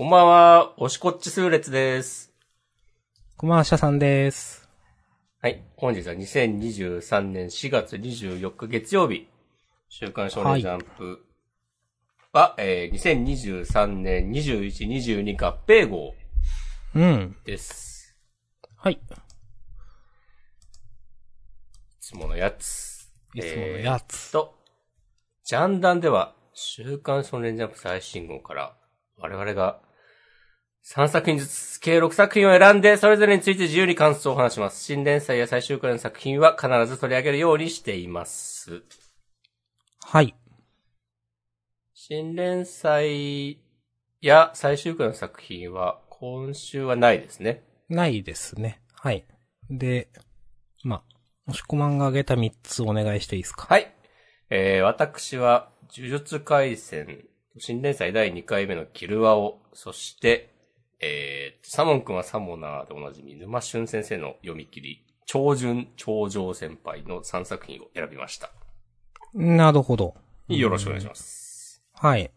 こんばんは、おしこっち数列です。こんばんは、シャさんです。はい。本日は2023年4月24日月曜日。週刊少年ジャンプは、えー、2023年21、22合併号うん。です。はい。いいつものやつ。つものやつ。と、ジャンダンでは、週刊少年ジャンプ最新号から、我々が3作品ずつ、計6作品を選んで、それぞれについて自由に感想を話します。新連載や最終回の作品は必ず取り上げるようにしています。はい。新連載や最終回の作品は、今週はないですね。ないですね。はい。で、まあ、もしこまんが挙げた3つお願いしていいですか？はい。えー、私は、呪術回戦、新連載第2回目のキルワを、そして、えー、サモン君はサモナーでおなじみ、沼俊先生の読み切り、超順超上先輩の3作品を選びました。なるほど。よろしくお願いします。はい。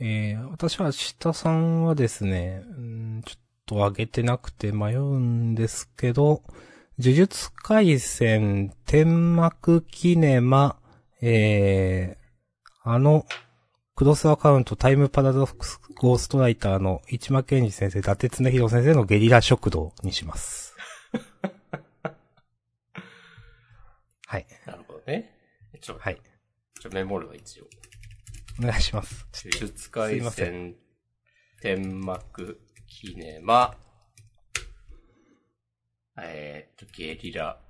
えー、私は下さんはですね、うんちょっと挙げてなくて迷うんですけど、呪術回戦、天幕キネマ、えー、あの、クロスアカウントタイムパラドックスゴーストライターの市間健二先生、伊達恒弘先生のゲリラ食堂にします。はい。なるほどね。ちょ、はい。ちょ、メモるは一応。お願いします。呪術回すいませ戦、天幕、キネマ、えーっと、ゲリラ、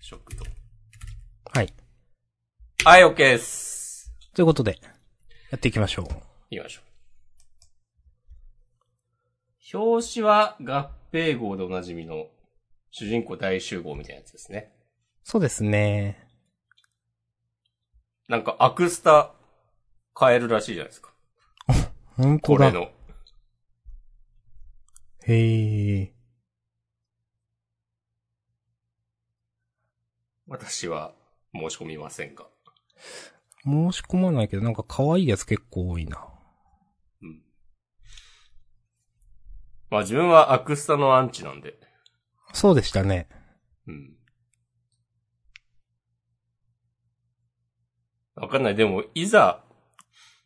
食堂。はい。はい、OK です。ということで、やっていきましょう。行きましょう。表紙は合併号でおなじみの主人公大集合みたいなやつですね。そうですね。なんかアクスタ変えるらしいじゃないですか。本当だ。これの。へえ。私は申し込みませんが。申し込まないけど、なんか可愛いやつ結構多いな。うん。まあ自分はアクスタのアンチなんで。そうでしたね。うん。わかんない。でも、いざ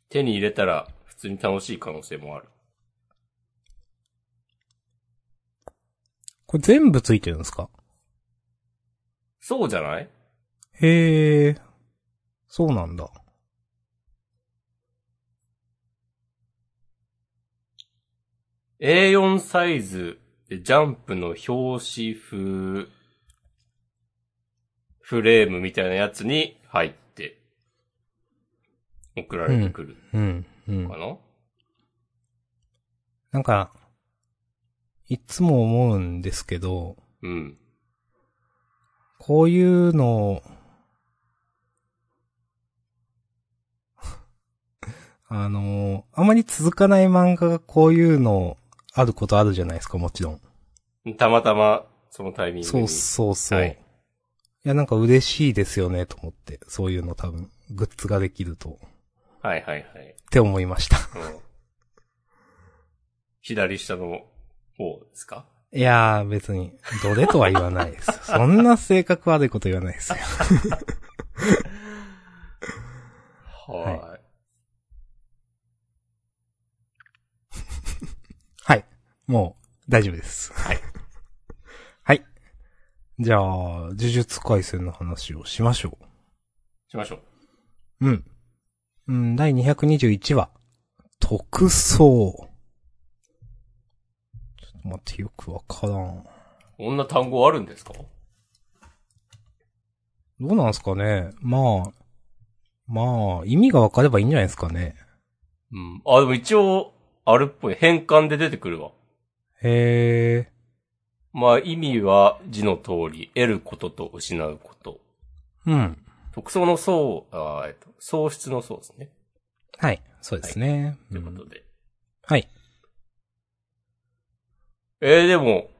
手に入れたら普通に楽しい可能性もある。これ全部ついてるんですか？そうじゃない？へえ。そうなんだ。A4 サイズでジャンプの表紙風フレームみたいなやつに入って送られてくるうん、うんか。な、なんか、いつも思うんですけど、うん、こういうの、あの、あまり続かない漫画がこういうのあることあるじゃないですか、もちろん。たまたまそのタイミングに。そうそうそう。はいい、や、なんか嬉しいですよね、と思って。そういうの多分、グッズができると。はいはいはい。って思いました。うん、左下の方ですか？いやー、別に、どれとは言わないです。そんな性格悪いこと言わないですよ。はい。はい。もう、大丈夫です。はい。はい。じゃあ、呪術回戦の話をしましょしましょう。う。うん。うん、第221話。特捜。ちょっと待って、よくわからん。こんな単語あるんですか？どうなんすかね？まあ、まあ、意味がわかればいいんじゃないですかね。うん。あ、でも一応、あるっぽい。変換で出てくるわ。へえ。まあ意味は字の通り、得ることと失うこと。うん。特捜の層、あーえっと、喪失の層ですね。はい。そうですね。ということで。はい。えー、でも、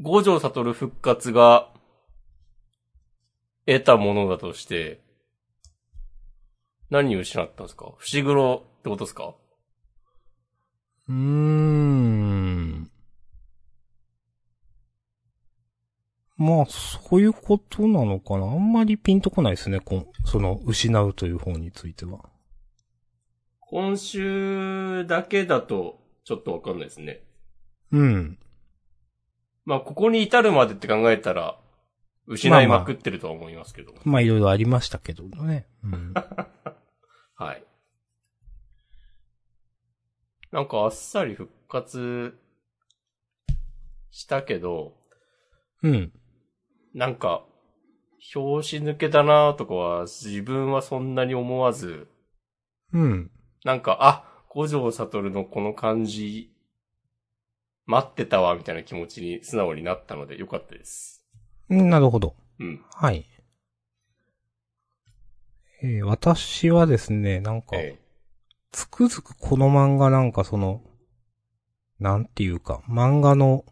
五条悟復活が、得たものだとして、何を失ったんですか？伏黒ってことですか？うーん。まあ、そういうことなのかな。あんまりピンとこないですね、こんその、失うという方については。今週だけだと、ちょっとわかんないですね。うん。まあ、ここに至るまでって考えたら、失いまくってるとは思いますけど。まあ、いろいろありましたけどね。うん。はい。なんかあっさり復活したけど、うん。なんか、表紙抜けだなとかは自分はそんなに思わず、うん。なんか、あ、五条悟のこの感じ、待ってたわ、みたいな気持ちに素直になったのでよかったです。うんなるほど。うん。はい。えー私はですね、なんか、えつくづくこの漫画なんかその、なんていうか、漫画の、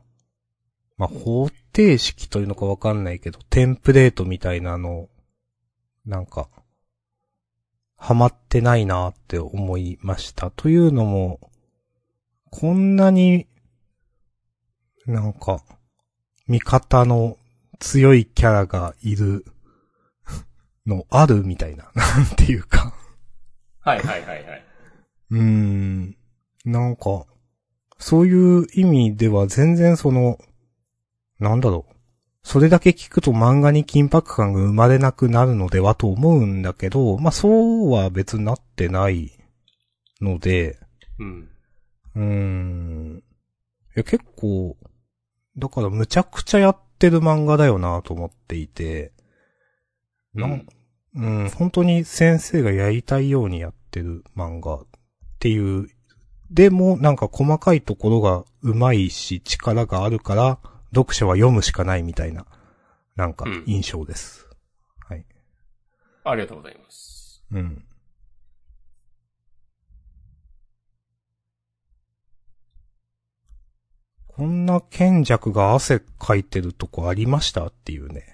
まあ、方程式というのかわかんないけど、テンプレートみたいなの、なんか、ハマってないなって思いました。というのも、こんなに、なんか、味方の強いキャラがいるのあるみたいな、なんていうか。はいはいはいはい。うーん。なんか、そういう意味では全然その、なんだろう。それだけ聞くと漫画に緊迫感が生まれなくなるのではと思うんだけど、まあそうは別になってないので、うん。うーん。いや結構、だからむちゃくちゃやってる漫画だよなと思っていて、なん、うん、本当に先生がやりたいようにやってる漫画っていう、でもなんか細かいところが上手いし力があるから、読者は読むしかないみたいな、なんかうん印象です。はい。ありがとうございます。うん。こんな賢弱が汗かいてるとこありましたっていうね。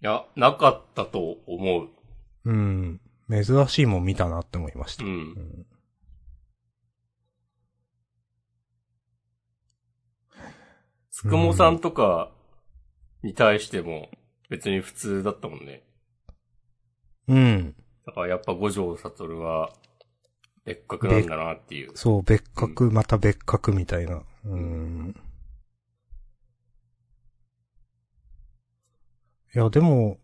いや、なかったと思う。うん。珍しいもん見たなって思いました。う。うんん。つくもさんとかに対しても別に普通だったもんね。うん。だからやっぱ五条悟は別格なんだなっていう。そう、別格、また別格みたいな。うん。いや、でも、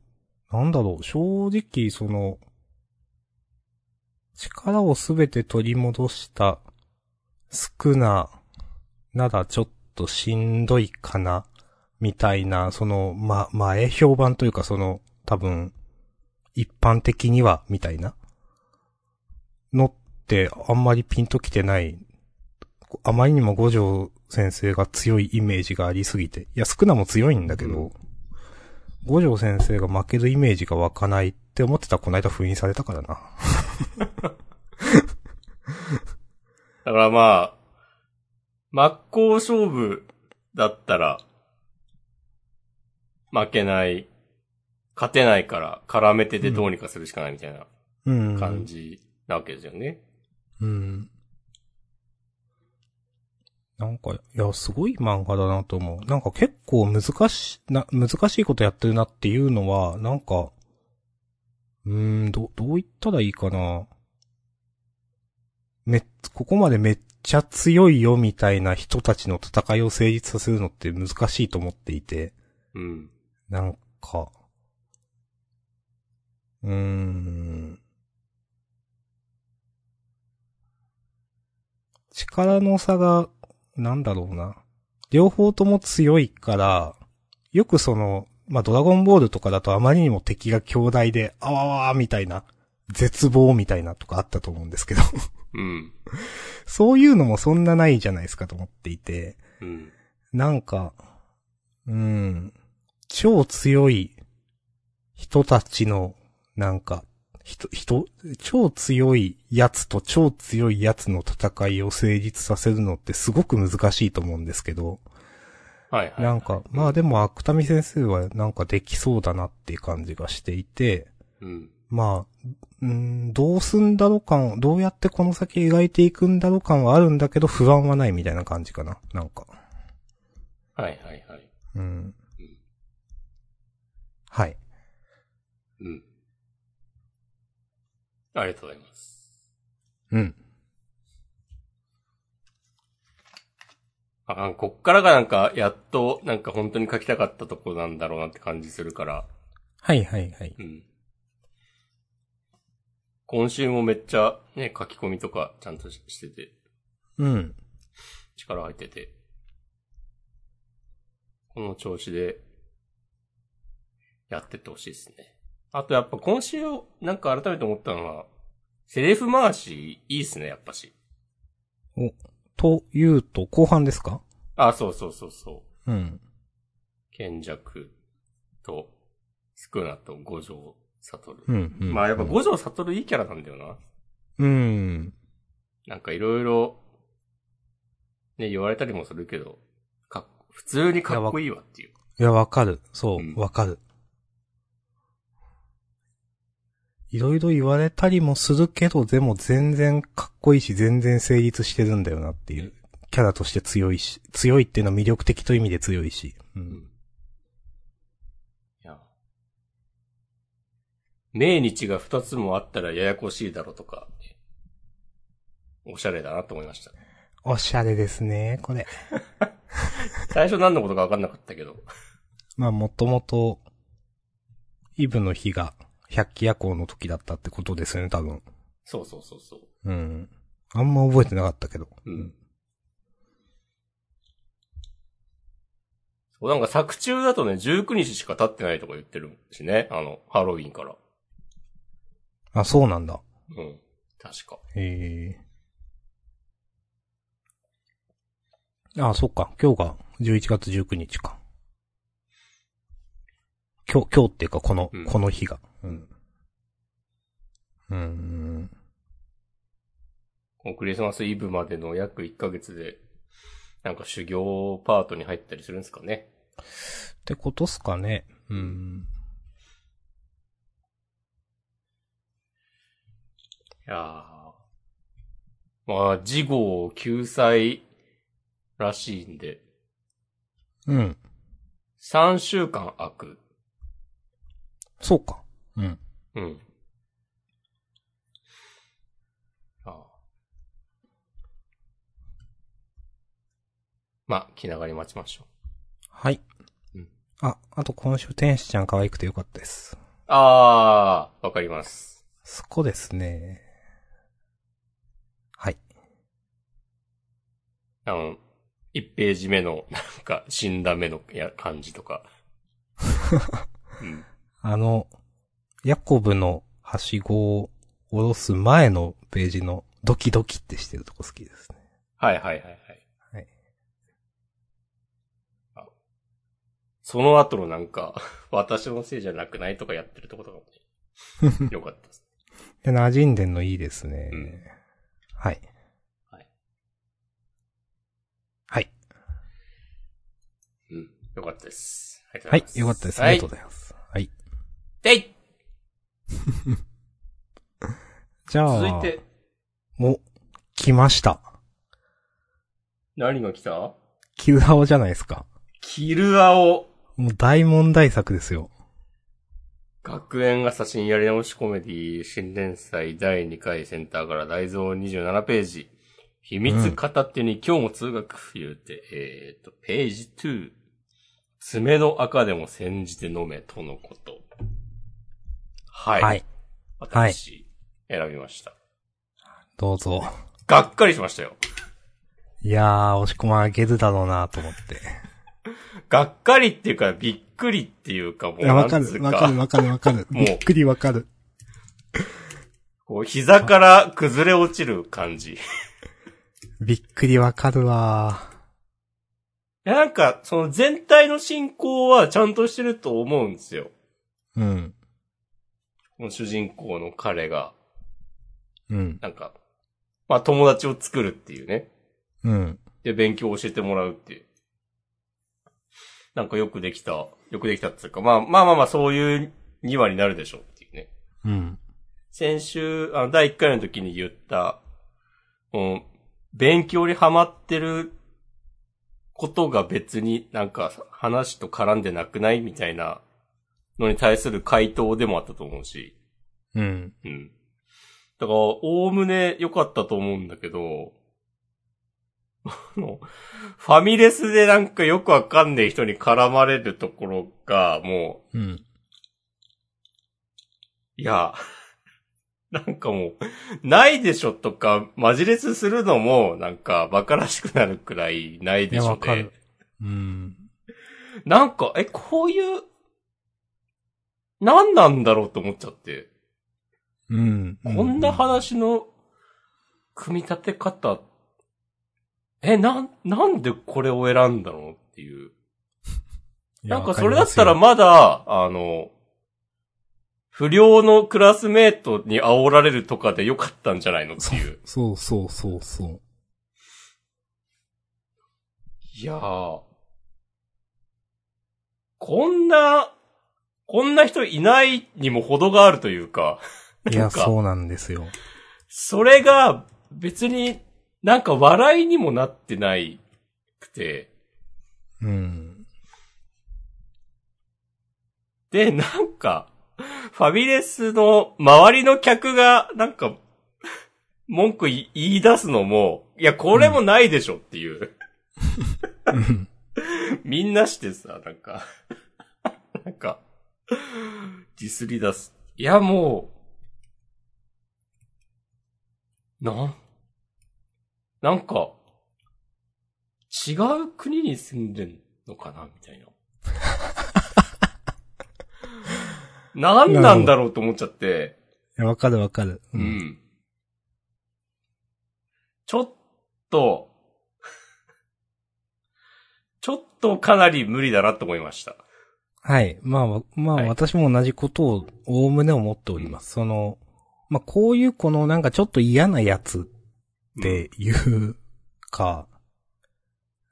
なんだろう、正直、その、力をすべて取り戻した、少な、ならちょっとしんどいかな、みたいな、その、ま、前評判というか、その、多分、一般的には、みたいな、のって、あんまりピンときてない。あまりにも五条先生が強いイメージがありすぎて。いや、少なも強いんだけど、うん五条先生が負けるイメージが湧かないって思ってたらこの間封印されたからな。だからまあ、真っ向勝負だったら、負けない、勝てないから絡めててどうにかするしかないみたいなうん。感じなわけですよね。うん。なんか、いや、すごい漫画だなと思う。なんか結構難し、な、難しいことやってるなっていうのは、なんか、うーん、ど、どう言ったらいいかな。め、ここまでめっちゃ強いよみたいな人たちの戦いを成立させるのって難しいと思っていて、うん。なんか、うーん。力の差が、なんだろうな。両方とも強いから、よくその、まあ、ドラゴンボールとかだとあまりにも敵が強大で、あわわーみたいな、絶望みたいなとかあったと思うんですけど、うん。そういうのもそんなないじゃないですかと思っていて、うん。なんか、うん、超強い人たちの、なんか、人、人、超強いやつと超強いやつの戦いを成立させるのってすごく難しいと思うんですけど、はいはい。なんか、まあでも、芥見先生はなんかできそうだなっていう感じがしていて、うん。まあ、うん、どうすんだろう感、どうやってこの先描いていくんだろう感はあるんだけど不安はないみたいな感じかな。なんか。はいはいはい。うん。はい。うん。ありがとうございます。うん。あ、こっからがなんか、やっと、なんか本当に書きたかったとこなんだろうなって感じするから、はいはいはい。うん。今週もめっちゃ、ね、書き込みとかちゃんとししてて、うん。力入ってて、この調子で、やってってほしいですね。あとやっぱ今週、なんか改めて思ったのは、セリフ回し、いいっすね、やっぱし。お、というと、後半ですか？あ、そうそうそうそう。うん。賢弱と、スクナと五条悟。うん、うん。まあやっぱ五条悟いいキャラなんだよな。うん。なんかいろいろ、ね、言われたりもするけど、かっ、普通にかっこいいわっていう。いや、わかる。そううん、わかる。いろいろ言われたりもするけど、でも全然かっこいいし、全然成立してるんだよなっていう。キャラとして強いし、強いっていうのは魅力的という意味で強いし。う。うんん。いや。命日が二つもあったらややこしいだろうとか、おしゃれだなと思いました。おしゃれですね、これ。最初何のことか分かんなかったけど。まあ、もともと、イブの日が百鬼夜行の時だったってことですよね、多分。そうそうそうそう。うん。あんま覚えてなかったけど。うん。そう、なんか作中だとね、19日しか経ってないとか言ってるしね。あの、ハロウィンから。あ、そうなんだ。うん。確か。へえ。あ、そっか。今日が11月19日か。今日、今日っていうかこの、うんこの日が。うん。うーん。このクリスマスイブまでの約1ヶ月で、なんか修行パートに入ったりするんですかね。ってことっすかね。うん。いやーまあ、事後救済らしいんで、うん。3週間空く。そうか。うん。うん。ああまあ、気長に待ちましょう。はい。うんあ、あと今週天使ちゃん可愛くてよかったです。あー、わかります。そこですね。はい。あの、1ページ目の、なんか、死んだ目のや感じとか。うん。あの、ヤコブのはしごを下ろす前のページのドキドキってしてるとこ好きですね。はいはいはいはい。はい。その後のなんか、私のせいじゃなくないとかやってるとことかもね。よかったです。で、馴染んでんのいいですね。うんはい。はい。はい。うん。よかったです。はい。よかったです。あはいりがとうございます。はい。でい じゃあ、続いて、お、来ました。何が来た？キルアオじゃないですか。キルアオ。もう大問題作ですよ。学園が写真やり直しコメディ新連載第2回センターから大蔵27ページ。秘密片手に今日も通学言うて、えっ、と、ページ2。爪の赤でも煎じて飲めとのこと。はい。はい。私、選びました。どうぞ。がっかりしましたよ。いやー、押し込まあげるだろうなと思って。がっかりっていうか、びっくりっていうか、もういや、わかなんつうる、わかる、わかる、わかる。もうびっくりわかる。こう、膝から崩れ落ちる感じ。いびっくりわかるわや、なんか、その全体の進行はちゃんとしてると思うんですよ。うん。主人公の彼が、うん。なんか、まあ友達を作るっていうね。うん。で、勉強を教えてもらうっていう。なんかよくできた、よくできたっていうか、まあまあまあまあそういうにはになるでしょうっていうね。うん。先週、あの、第1回の時に言った、もう、勉強にハマってることが別になんか話と絡んでなくないみたいなのに対する回答でもあったと思うし。うん。うん。だから、おおむね良かったと思うんだけど、あの、ファミレスでなんかよくわかんねえ人に絡まれるところが、もう、うん。いや、なんかもう、ないでしょとか、マジレスするのも、なんか、馬鹿らしくなるくらいないでしょでわかる。。うん。なんか、え、こういう、何なんだろうと思っちゃって。うん。こんな話の組み立て方、え、なん、なんでこれを選んだのっていう。なんかそれだったら、まだ、あの、不良のクラスメートに煽られるとかでよかったんじゃないのっていう。そうそうそうそう。いやー。こんな、こんな人いないにも程があるというか。いや、そうなんですよ。それが別になんか笑いにもなってないくて。うん。で、なんか、ファミレスの周りの客がなんか、文句言い出すのも、いや、これもないでしょっていう。うん みんなしてさ、なんか、なんか、ディスり出す。いや、もう、なん、なんか、違う国に住んでんのかなみたいな。なんなんだろうと思っちゃって、いやわかるわかる。う。ん。ちょっと、ちょっとかなり無理だなと思いました。はい。まあわ、まあ、はい私も同じことを、おおむね思っております。その、まあ、こういうこのなんかちょっと嫌なやつっていうか、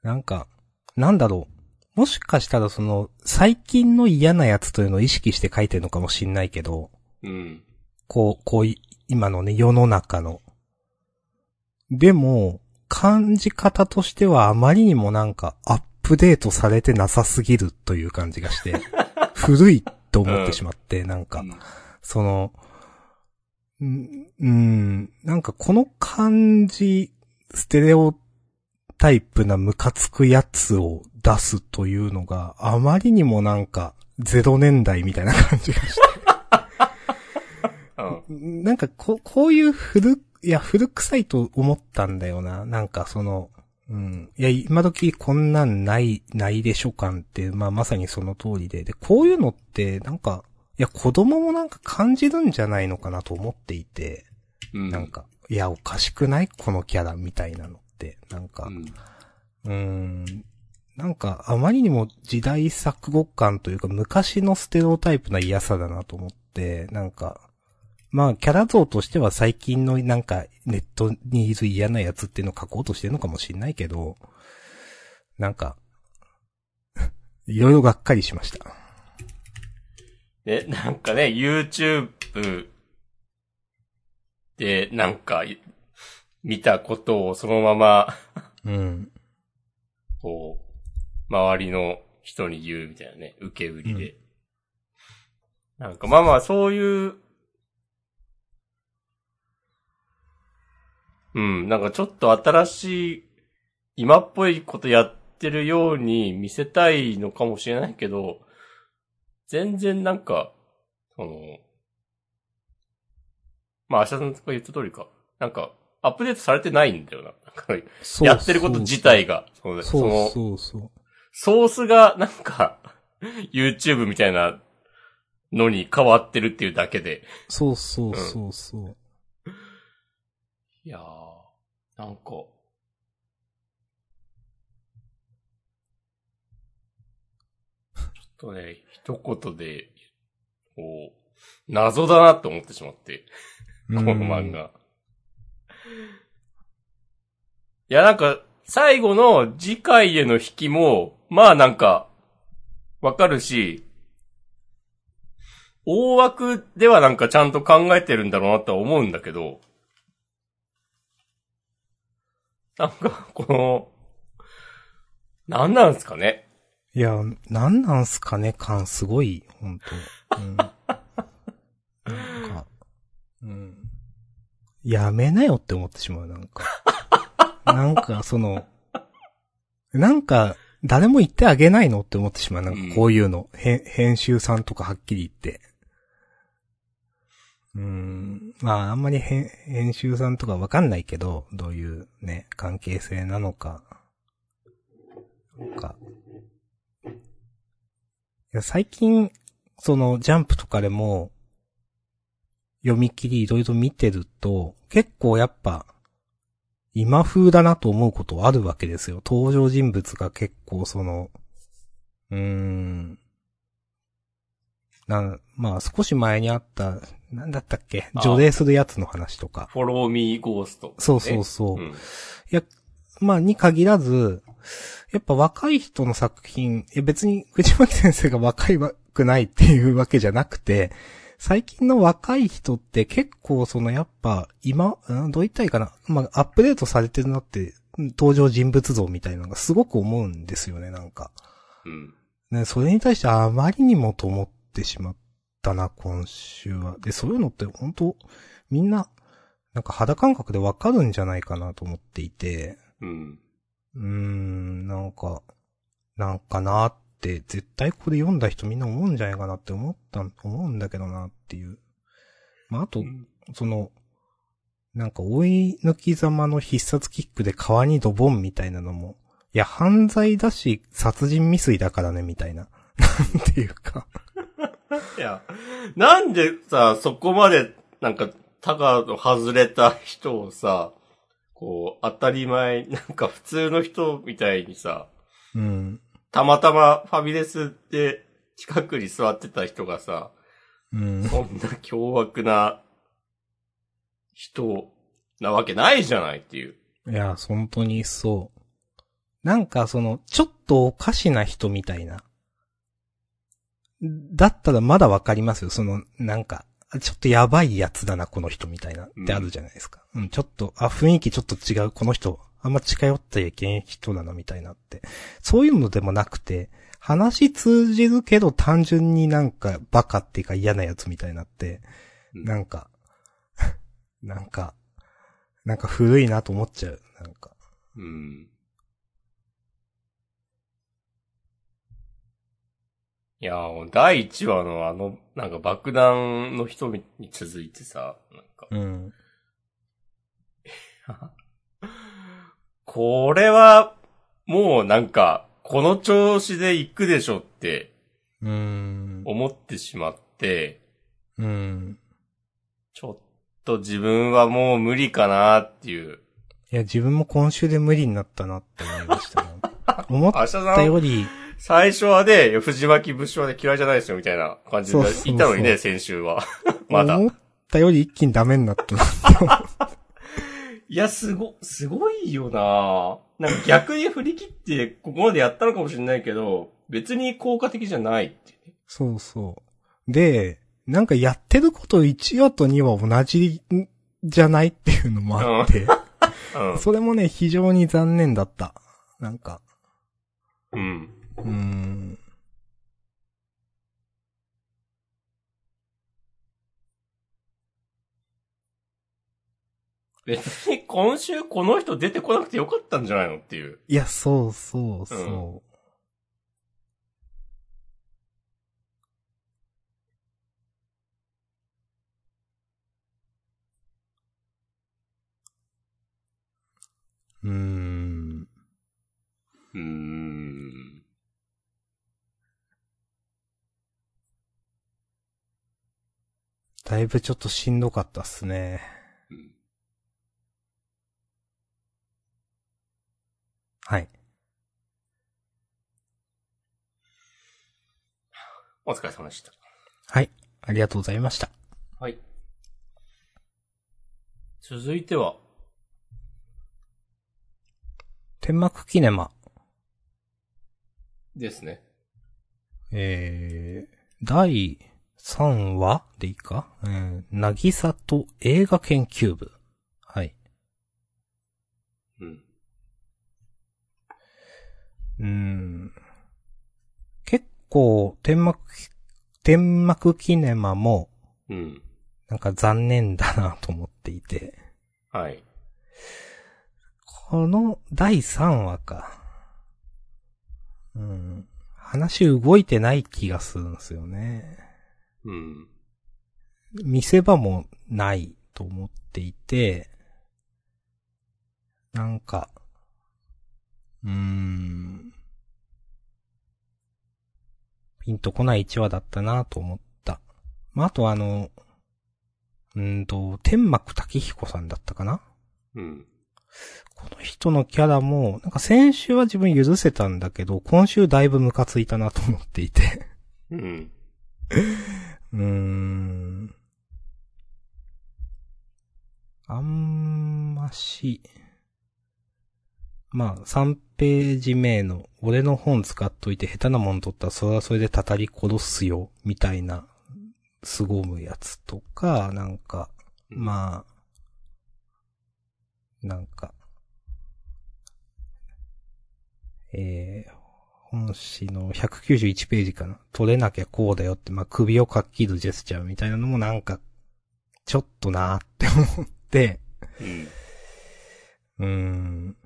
なんか、なんだろう。もしかしたらその、最近の嫌なやつというのを意識して書いてるのかもしんないけど、うん。こう、こうい、今のね、世の中の。でも、感じ方としてはあまりにもなんかプデートされてなさすぎるという感じがして、古いと思ってしまって、なんか、その、んうん、なんかこの感じ、ステレオタイプなムカつくやつを出すというのがあまりにもなんか0年代みたいな感じがして。うん。なんかこ、こういう古、いや、古臭いと思ったんだよな。なんかその、うん。いや、今時こんなんない、ないでしょ感って、まあまさにその通りで。で、こういうのって、なんか、いや、子供もなんか感じるんじゃないのかなと思っていて、うん。なんか、いや、おかしくない？このキャラみたいなのって。なんかう、ん。ん。なんか、あまりにも時代錯誤感というか、昔のステレオタイプな嫌さだなと思って、なんか、まあ、キャラ像としては最近のなんか、ネットにいる嫌なやつっていうのを書こうとしてるのかもしれないけど、なんか、いろいろがっかりしました。ね、なんかね、YouTube で、なんか、い見たことをそのまま、うん。こう、周りの人に言うみたいなね、受け売りで。なんか、まあまあ、そういう、うん、なんかちょっと新しい、今っぽいことやってるように見せたいのかもしれないけど、全然なんか、その、まあ、明日さんが言った通りか。なんか、アップデートされてないんだよな。なんかそうやってること自体が。そうそそうの、そうそう。ソースがなんか、YouTube みたいなのに変わってるっていうだけで。そうそうそうそう。いやー、なんか、ちょっとね、一言で、こう、謎だなって思ってしまって、この漫画。いや、なんか、最後の次回への引きも、まあなんか、わかるし、大枠ではなんかちゃんと考えてるんだろうなとは思うんだけど、なんか、この、なんなんすかね？いや、なんなんすかね？感すごい、ほんと。うん。なんか、うん。やめなよって思ってしまう、なんか。なんか、その、なんか、誰も言ってあげないのって思ってしまう。なんかこういうの。へ編集さんとかはっきり言って。うん。まあ、あんまり編編集さんとかわかんないけど、どういうね、関係性なのか。か。いや、最近、その、ジャンプとかでも、読み切りいろいろ見てると、結構やっぱ、今風だなと思うことあるわけですよ。登場人物が結構その、うーん。な、まあ少し前にあった、なんだったっけ？あ除霊するやつの話とか。フォローミーゴースト、そうそうそう。うん。いや、まあ、に限らず、やっぱ若い人の作品、いや別に藤巻先生が若いわくないっていうわけじゃなくて、最近の若い人って結構そのやっぱ今、うんどう言ったらいいかな？まあ、アップデートされてるなって、うん登場人物像みたいなのがすごく思うんですよね、なんか。うん。ね、それに対してあまりにもと思ってしまったな、今週は。で、そういうのって本当みんな、なんか肌感覚でわかるんじゃないかなと思っていて、うん。うーん、なんか、なんかなって、絶対これ読んだ人みんな思うんじゃないかなって思った、思うんだけどなっていう。まあ、あと、その、なんか追い抜きざまの必殺キックで川にドボンみたいなのも、いや、犯罪だし、殺人未遂だからね、みたいな。なんていうか。いや、なんでさ、そこまで、なんか、タガの外れた人をさ、こう、当たり前、なんか普通の人みたいにさ、うん。たまたまファミレスで近くに座ってた人がさ、うん。そんな凶悪な人なわけないじゃないっていう。いや、本当にそう。なんかその、ちょっとおかしな人みたいな。だったらまだわかりますよ。その、なんか、ちょっとやばいやつだな、この人みたいな。ってあるじゃないですか。うん、ちょっと、あ、雰囲気ちょっと違う、この人、あんま近寄ってはいけん人だな、みたいなって。そういうのでもなくて、話通じるけど単純になんかバカっていうか嫌なやつみたいになって、うんなんか、なんか、なんか古いなと思っちゃう。なんか。うん。いやー、第1話のあの、なんか爆弾の人に続いてさ、なんか、うん。これは、もうなんか、この調子で行くでしょってうーん。思ってしまって、うん。ちょっと自分はもう無理かなっていう。いや、自分も今週で無理になったなって思いましたね。思ったより、最初はね、藤巻武将で嫌いじゃないですよみたいな感じでそうそうそう言ったのにね、先週は。まだ。思ったより一気にダメになったな。いや、すご、すごいよななんか逆に振り切って、ここまでやったのかもしれないけど、別に効果的じゃないっていうね。そうそう。で、なんかやってること1話と2話同じんじゃないっていうのもあって、うん。それもね、非常に残念だった。なんか、うん。うーん。別に今週この人出てこなくてよかったんじゃないのっていう。いや、そうそうそう。うーん。うーん。だいぶちょっとしんどかったっすね。うんはい。お疲れ様でした。はい。ありがとうございました。はい。続いては、天幕キネマ。ですね。えー、第3話でいいか？えー、なぎさと映画研究部。はい。うん。うーん。結構、天幕、天幕キネマも、うん。なんか残念だなと思っていて。はい。この第3話か。うん。話動いてない気がするんですよね。うん。見せ場もないと思っていて、なんか、うーん、ピンとこない1話だったなと思った。まあ、あとあの、うーんと、天幕滝彦さんだったかなうん。この人のキャラも、なんか先週は自分許せたんだけど、今週だいぶムカついたなと思っていて。うん。うーん。あんまし。まあ、3ページ目の、俺の本使っといて下手なもん取ったらそれはそれでたたり殺すよ、みたいな、凄むやつとか、なんか、まあ、なんか、えー、本誌の191ページかな。取れなきゃこうだよって、まあ、首をかっきるジェスチャーみたいなのもなんか、ちょっとなーって思って、うん。うーん。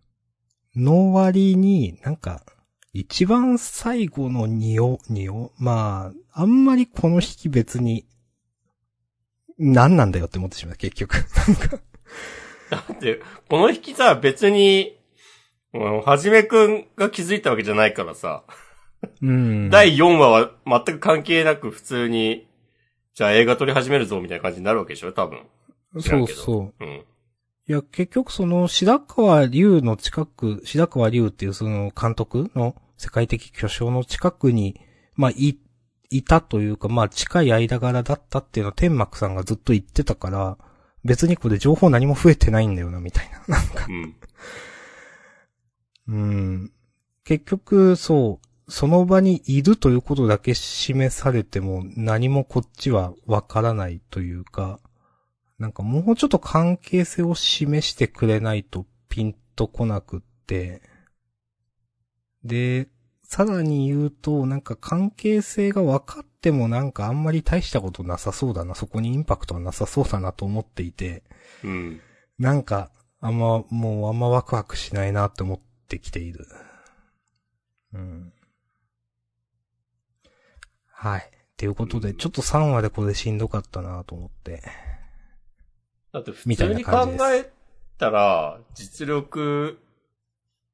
の割に、なんか、一番最後の2を、2を、まあ、あんまりこの引き別に、何なんだよって思ってしまう、結局。なんか、だって、この引きさ、別に、うんはじめくんが気づいたわけじゃないからさ、うん。第4話は全く関係なく普通に、じゃあ映画撮り始めるぞみたいな感じになるわけでしょ多分。そうそう。うん。いや、結局その、白川龍の近く、白川龍っていうその監督の世界的巨匠の近くに、まあ、い、いたというか、まあ、近い間柄だったっていうのは天幕さんがずっと言ってたから、別にこれ情報何も増えてないんだよな、みたいな。なんか、うん。うん。結局、そう、その場にいるということだけ示されても何もこっちはわからないというか、なんかもうちょっと関係性を示してくれないとピンとこなくって、で、さらに言うと、なんか関係性が分かってもなんかあんまり大したことなさそうだな、そこにインパクトはなさそうだなと思っていて、うん。なんか、あんま、もうあんまワクワクしないなって思ってきている。うん。はい。っていうことで、うんちょっと3話でこれしんどかったなと思って。だって普通に考えたら、実力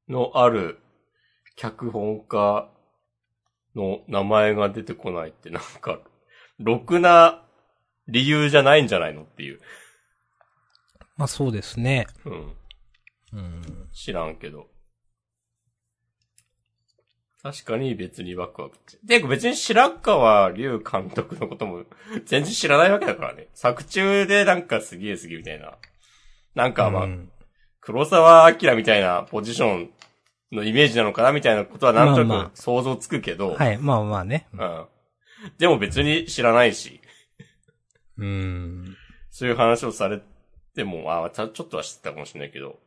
のある脚本家の名前が出てこないってなんか、ろくな理由じゃないんじゃないのっていう。まあそうですね。うん。うん。知らんけど。確かに別にワクワクって。で、別に白川龍監督のことも 全然知らないわけだからね。作中でなんかすげえすげえみたいな。なんかまあ、うん黒沢明みたいなポジションのイメージなのかなみたいなことはなんとまあまあなく想像つくけど。はい、まあまあね。うん。でも別に知らないし、うん。そういう話をされても、ああ、ちょっとは知ってたかもしれないけど、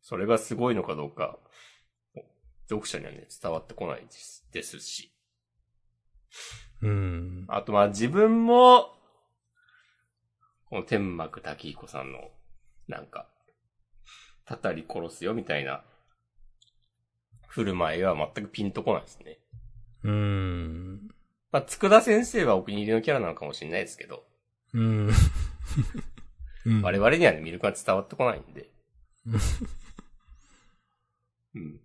それがすごいのかどうか、読者にはね、伝わってこないですですし。うん。あとまあ自分も、この天幕滝彦さんの、なんか、たたり殺すよみたいな、振る舞いは全くピンとこないですね。うん。まあ、佃先生はお気に入りのキャラなのかもしれないですけど、うん。うん我々にはね、魅力が伝わってこないんで。うん。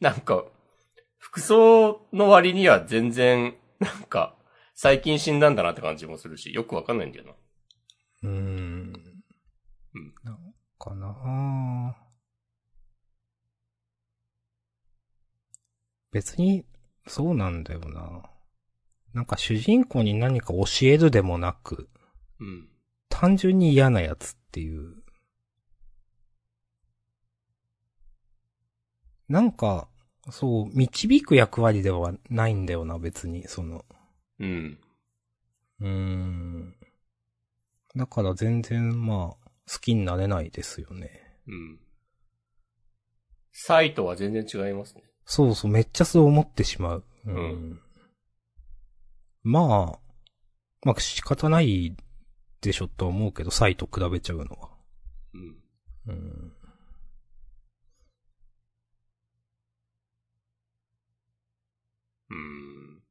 なんか、服装の割には全然、なんか、最近死んだんだなって感じもするし、よくわかんないんだよな。うん。うんなんかな別に、そうなんだよな。なんか主人公に何か教えるでもなく、うん。単純に嫌なやつっていう。なんか、そう、導く役割ではないんだよな、別に、その。うん。うーん。だから全然、まあ、好きになれないですよね。うん。サイトは全然違いますね。そうそう、めっちゃそう思ってしまう。うんまあ、まあ仕方ないでしょとは思うけど、サイと比べちゃうのは。うん。うん。うん。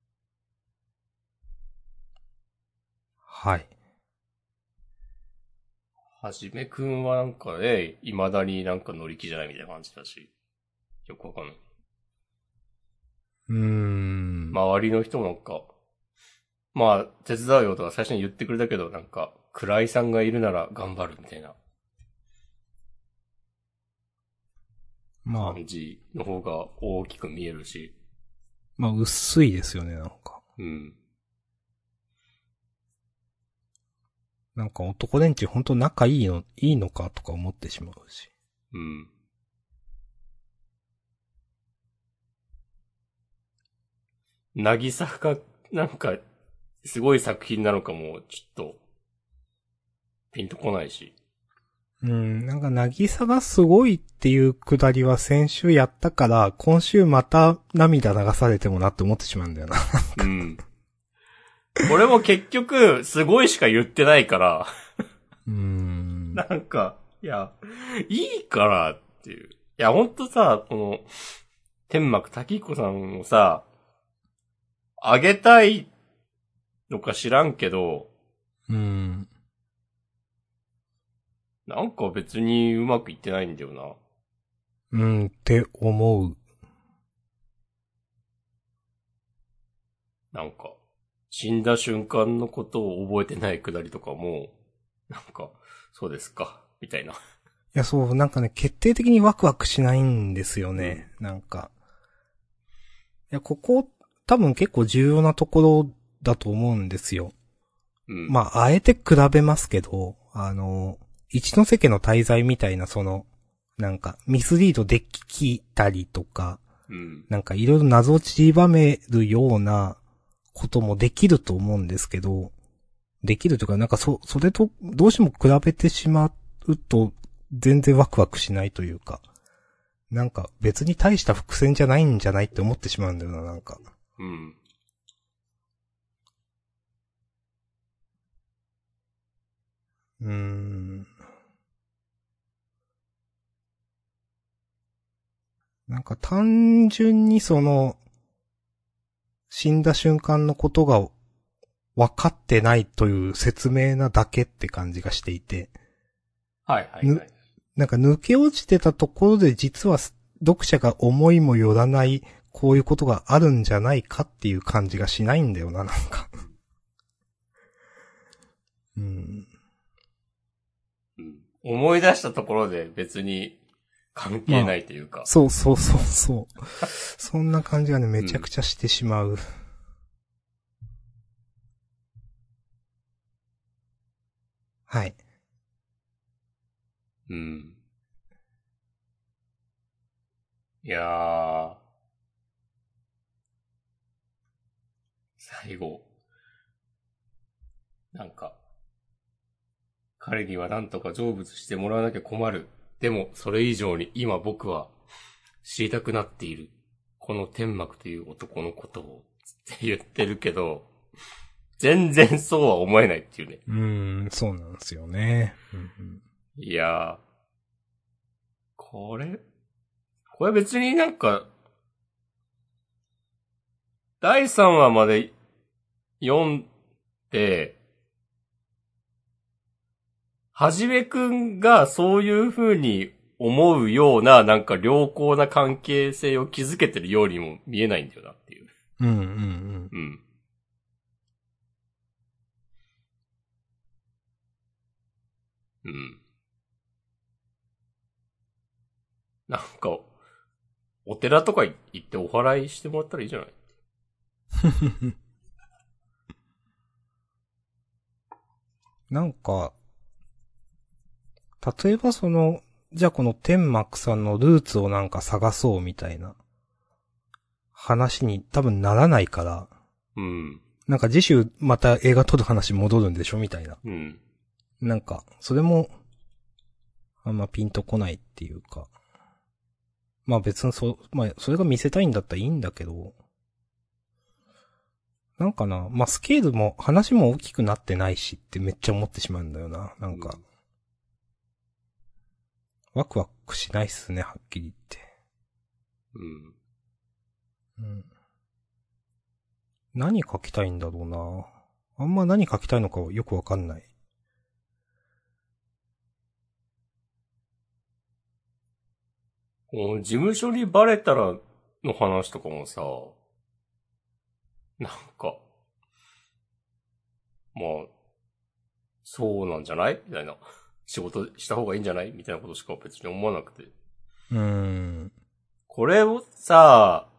はい。はじめくんはなんかね、未だになんか乗り気じゃないみたいな感じだし。よくわかんない。うーん。周りの人もなんか、まあ、手伝うよとか最初に言ってくれたけど、なんか、倉井さんがいるなら頑張るみたいなまあ、感じの方が大きく見えるし。まあ、薄いですよね、なんか。うん。なんか男連中ほんと仲いいの、いいのかとか思ってしまうし。うん。なぎさが、なんか、すごい作品なのかも、ちょっと、ピンとこないし。うん、なんか、なぎさがすごいっていうくだりは先週やったから、今週また涙流されてもなって思ってしまうんだよな。うん。俺も結局、すごいしか言ってないから、うーん。なんか、いや、いいからっていう。いや、ほんとさ、この、天幕滝彦さんをさ、あげたいのか知らんけど、うん。なんか別にうまくいってないんだよな。うん、って思う。なんか、死んだ瞬間のことを覚えてないくだりとかも、なんか、そうですか、みたいな。いや、そう、なんかね、決定的にワクワクしないんですよね。なんか。いや、ここ、多分結構重要なところだと思うんですよ。うん。まあ、あえて比べますけど、あの、一ノ瀬家の滞在みたいな、その、なんか、ミスリードできたりとか、うん。なんかいろいろ謎を散りばめるようなこともできると思うんですけど、できるというか、なんかそ、それとどうしても比べてしまうと、全然ワクワクしないというか、なんか別に大した伏線じゃないんじゃないって思ってしまうんだよな、なんか。うん。うーん。なんか単純にその、死んだ瞬間のことが分かってないという説明なだけって感じがしていて、はいはいはい。なんか抜け落ちてたところで実は読者が思いもよらないこういうことがあるんじゃないかっていう感じがしないんだよな、なんか。うん。うん。思い出したところで別に関係ないというか。そうそうそうそう。そんな感じがね、めちゃくちゃしてしまう。はい。うん。いやー。最後。なんか。彼には何とか成仏してもらわなきゃ困る。でも、それ以上に今僕は知りたくなっている。この天幕という男のことを。って言ってるけど、全然そうは思えないっていうね。うーん、そうなんですよね。うんうんいやー。これ、これ別になんか、第3話まで読んで、はじめくんがそういう風に思うようななんか良好な関係性を築けてるようにも見えないんだよなっていう。うんうんうん。うん。うん。なんか、お寺とか行ってお祓いしてもらったらいいじゃない？なんか、例えばその、じゃあこの天幕さんのルーツをなんか探そうみたいな話に多分ならないから、うん。なんか次週また映画撮る話戻るんでしょみたいな。うん。なんか、それも、あんまピンとこないっていうか。まあ別にそ、まあそれが見せたいんだったらいいんだけど、なんかな、まあスケールも話も大きくなってないしってめっちゃ思ってしまうんだよな。なんか、ワクワクしないっすね、はっきり言って。うん。うん。何書きたいんだろうな。あんま何書きたいのかよくわかんない。この事務所にバレたらの話とかもさ、なんか、まあ、そうなんじゃない？みたいな。仕事した方がいいんじゃない？みたいなことしか別に思わなくて。うーん。これをさ、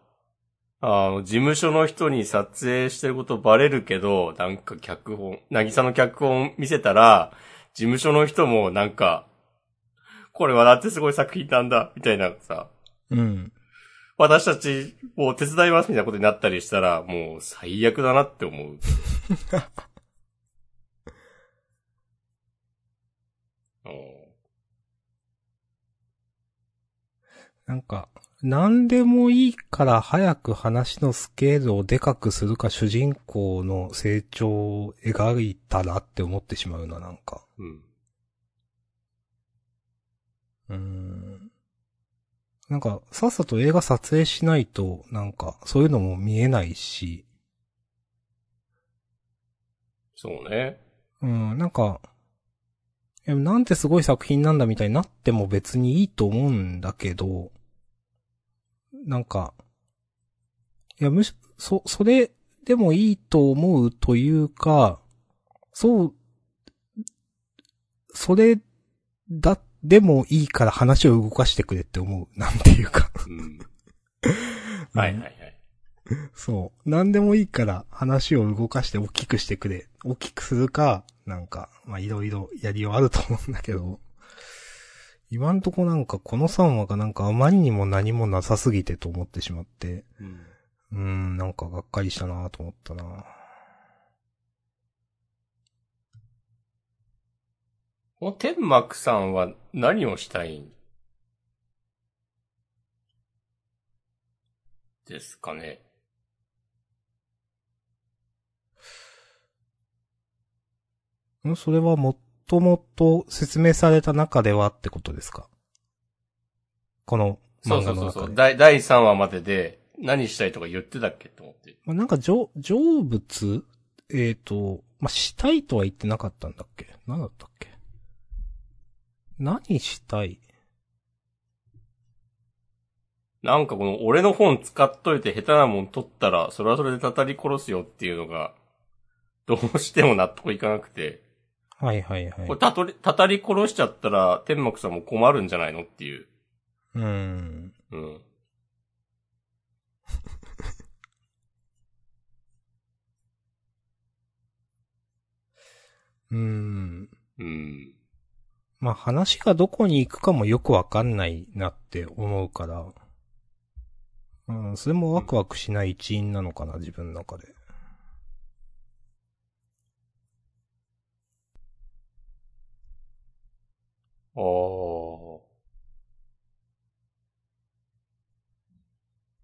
あの、事務所の人に撮影してることバレるけど、なんか脚本、なぎさの脚本見せたら、事務所の人もなんか、これはだってすごい作品なんだ、みたいなさ、うん。私たちもう手伝いますみたいなことになったりしたら、もう最悪だなって思う。うんなんか、何でもいいから早く話のスケールをでかくするか主人公の成長を描いたらって思ってしまうな、なんか。うん。うーん。なんか、さっさと映画撮影しないと、なんか、そういうのも見えないし、そうね。うん、なんか、なんてすごい作品なんだみたいになっても別にいいと思うんだけど、なんか、いや、むし、そ、それでもいいと思うというか、そう、それだ、でもいいから話を動かしてくれって思う。なんていうか。うん。はいはいはい。そう。なんでもいいから話を動かして大きくしてくれ。大きくするか、なんか、まあ、いろいろやりようあると思うんだけど。今んとこなんかこの3話がなんかあまりにも何もなさすぎてと思ってしまって。うん。うーん、なんかがっかりしたなと思ったなこの天幕さんは何をしたいんですかね？ん？それはもっともっと説明された中ではってことですか？この漫画の中で。そうそうそう。第第3話までで何したいとか言ってたっけと思って。まあ、なんか、成、成仏？えっ、と、まあ、したいとは言ってなかったんだっけ？何だったっけ？何したい？なんかこの俺の本使っといて下手なもん取ったら、それはそれでたたり殺すよっていうのが、どうしても納得いかなくて。はいはいはいこれ。たとり、たたり殺しちゃったら、天幕さんも困るんじゃないのっていう。うーん。うん。うーん。うん。まあ、話がどこに行くかもよくわかんないなって思うから。うん、それもワクワクしない一因なのかな、自分の中で。あ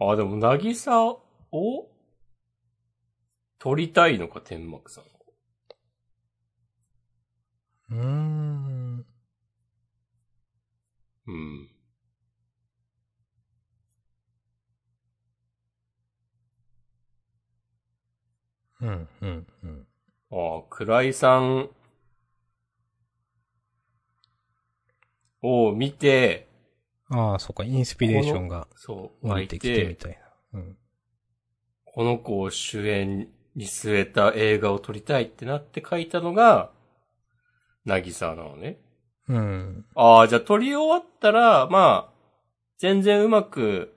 あ。あ、でも、なぎさを取りたいのか、天幕さん。うーん。うん。うん、うん、うん。ああ、倉井さんを見て、ああ、そうか、インスピレーションがそう、湧湧いいてきてみて、たいな。うん。この子を主演に据えた映画を撮りたいってなって書いたのが、なぎさなのね。うん。ああ、じゃあ撮り終わったら、まあ、全然うまく、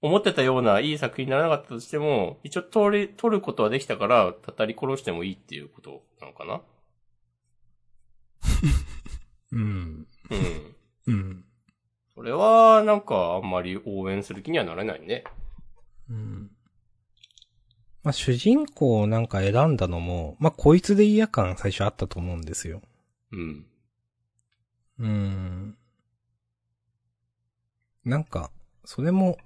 思ってたようないい作品にならなかったとしても、一応撮り、撮ることはできたから、たたり殺してもいいっていうことなのかな？うん。うん。うん。それは、なんか、あんまり応援する気にはなれないね。うん。まあ、主人公をなんか選んだのも、まあ、こいつで嫌感最初あったと思うんですよ。うん。うーん。なんか、それも、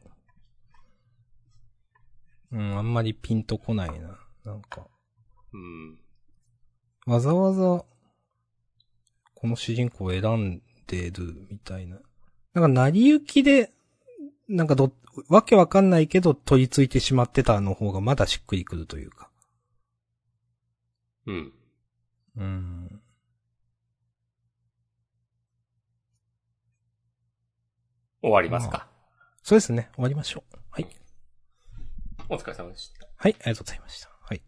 うん、あんまりピンとこないな。なんか、うん。わざわざ、この主人公を選んでるみたいな。なんか、成り行きで、なんかど、わけわかんないけど取り付いてしまってたの方がまだしっくりくるというか。うん。うん。終わりますか。そうですね。終わりましょう。はい。お疲れ様でした。はい、ありがとうございました。はい。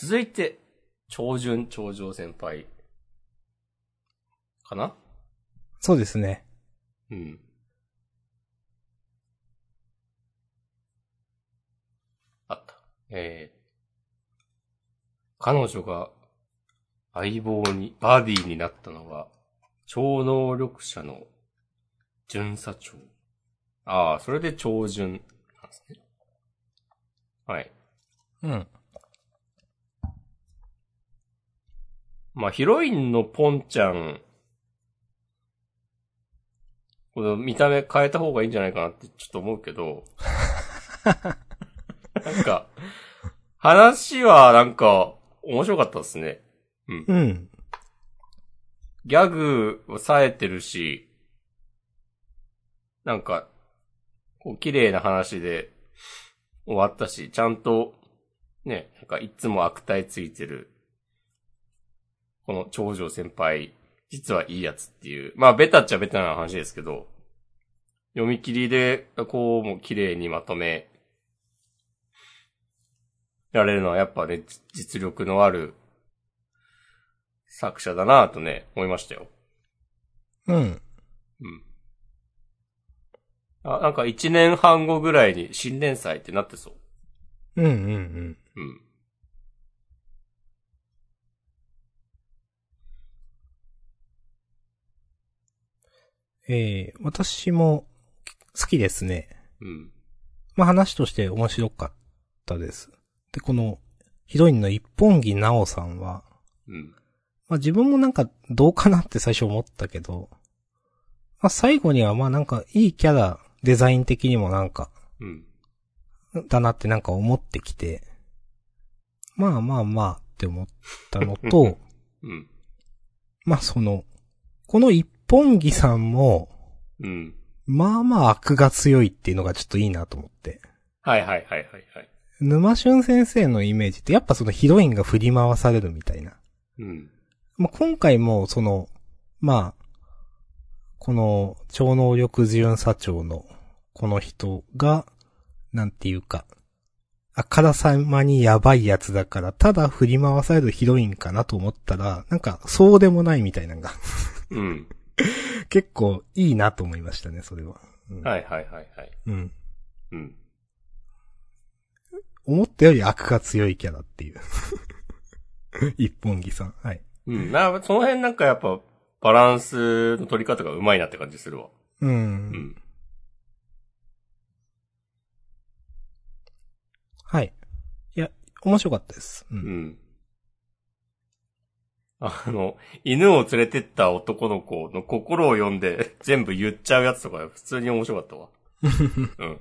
続いて、超順超上先輩。かな？そうですね。うん。あった。えー、彼女が相棒に、バディになったのは、超能力者の巡査長。ああ、それで超順なんですね。はい。うん。まあ、ヒロインのポンちゃん、この見た目変えた方がいいんじゃないかなってちょっと思うけど、なんか、話はなんか面白かったですね。うん。うん。ギャグを冴えてるし、なんか、こう綺麗な話で終わったし、ちゃんと、ね、なんかいつも悪態ついてる、この長女先輩、実はいいやつっていう、まあベタっちゃベタな話ですけど、読み切りで、こうも綺麗にまとめ、られるのはやっぱね、じ実力のある作者だなぁとね、思いましたよ。うん。うん。あ、なんか一年半後ぐらいに新連載ってなってそう。うんうんうん。うん。えー、私も好きですね。うん。まあ話として面白かったです。で、このヒロインの一本木直さんは、うん。まあ自分もなんかどうかなって最初思ったけど、まあ最後にはまあなんかいいキャラ、デザイン的にもなんか、うん。だなってなんか思ってきて、まあまあまあって思ったのと、うん。まあその、この一本木さんも、うん。まあまあ悪が強いっていうのがちょっといいなと思って。はいはいはいはいはい。沼俊先生のイメージってやっぱそのヒロインが振り回されるみたいな。うん。まあ、今回もその、まあ、この超能力巡査長のこの人が、なんていうか、あからさまにやばいやつだから、ただ振り回されるヒロインかなと思ったら、なんかそうでもないみたいなのが、うん。結構いいなと思いましたね、それは。うん。はいはいはいはい。うん。うん。思ったより悪が強いキャラっていう。一本木さん。はい。うん。な、その辺なんかやっぱ、バランスの取り方がうまいなって感じするわ。う。うんん。はい。いや、面白かったです。う。うんん。あの、犬を連れてった男の子の心を読んで 全部言っちゃうやつとか普通に面白かったわ。うん。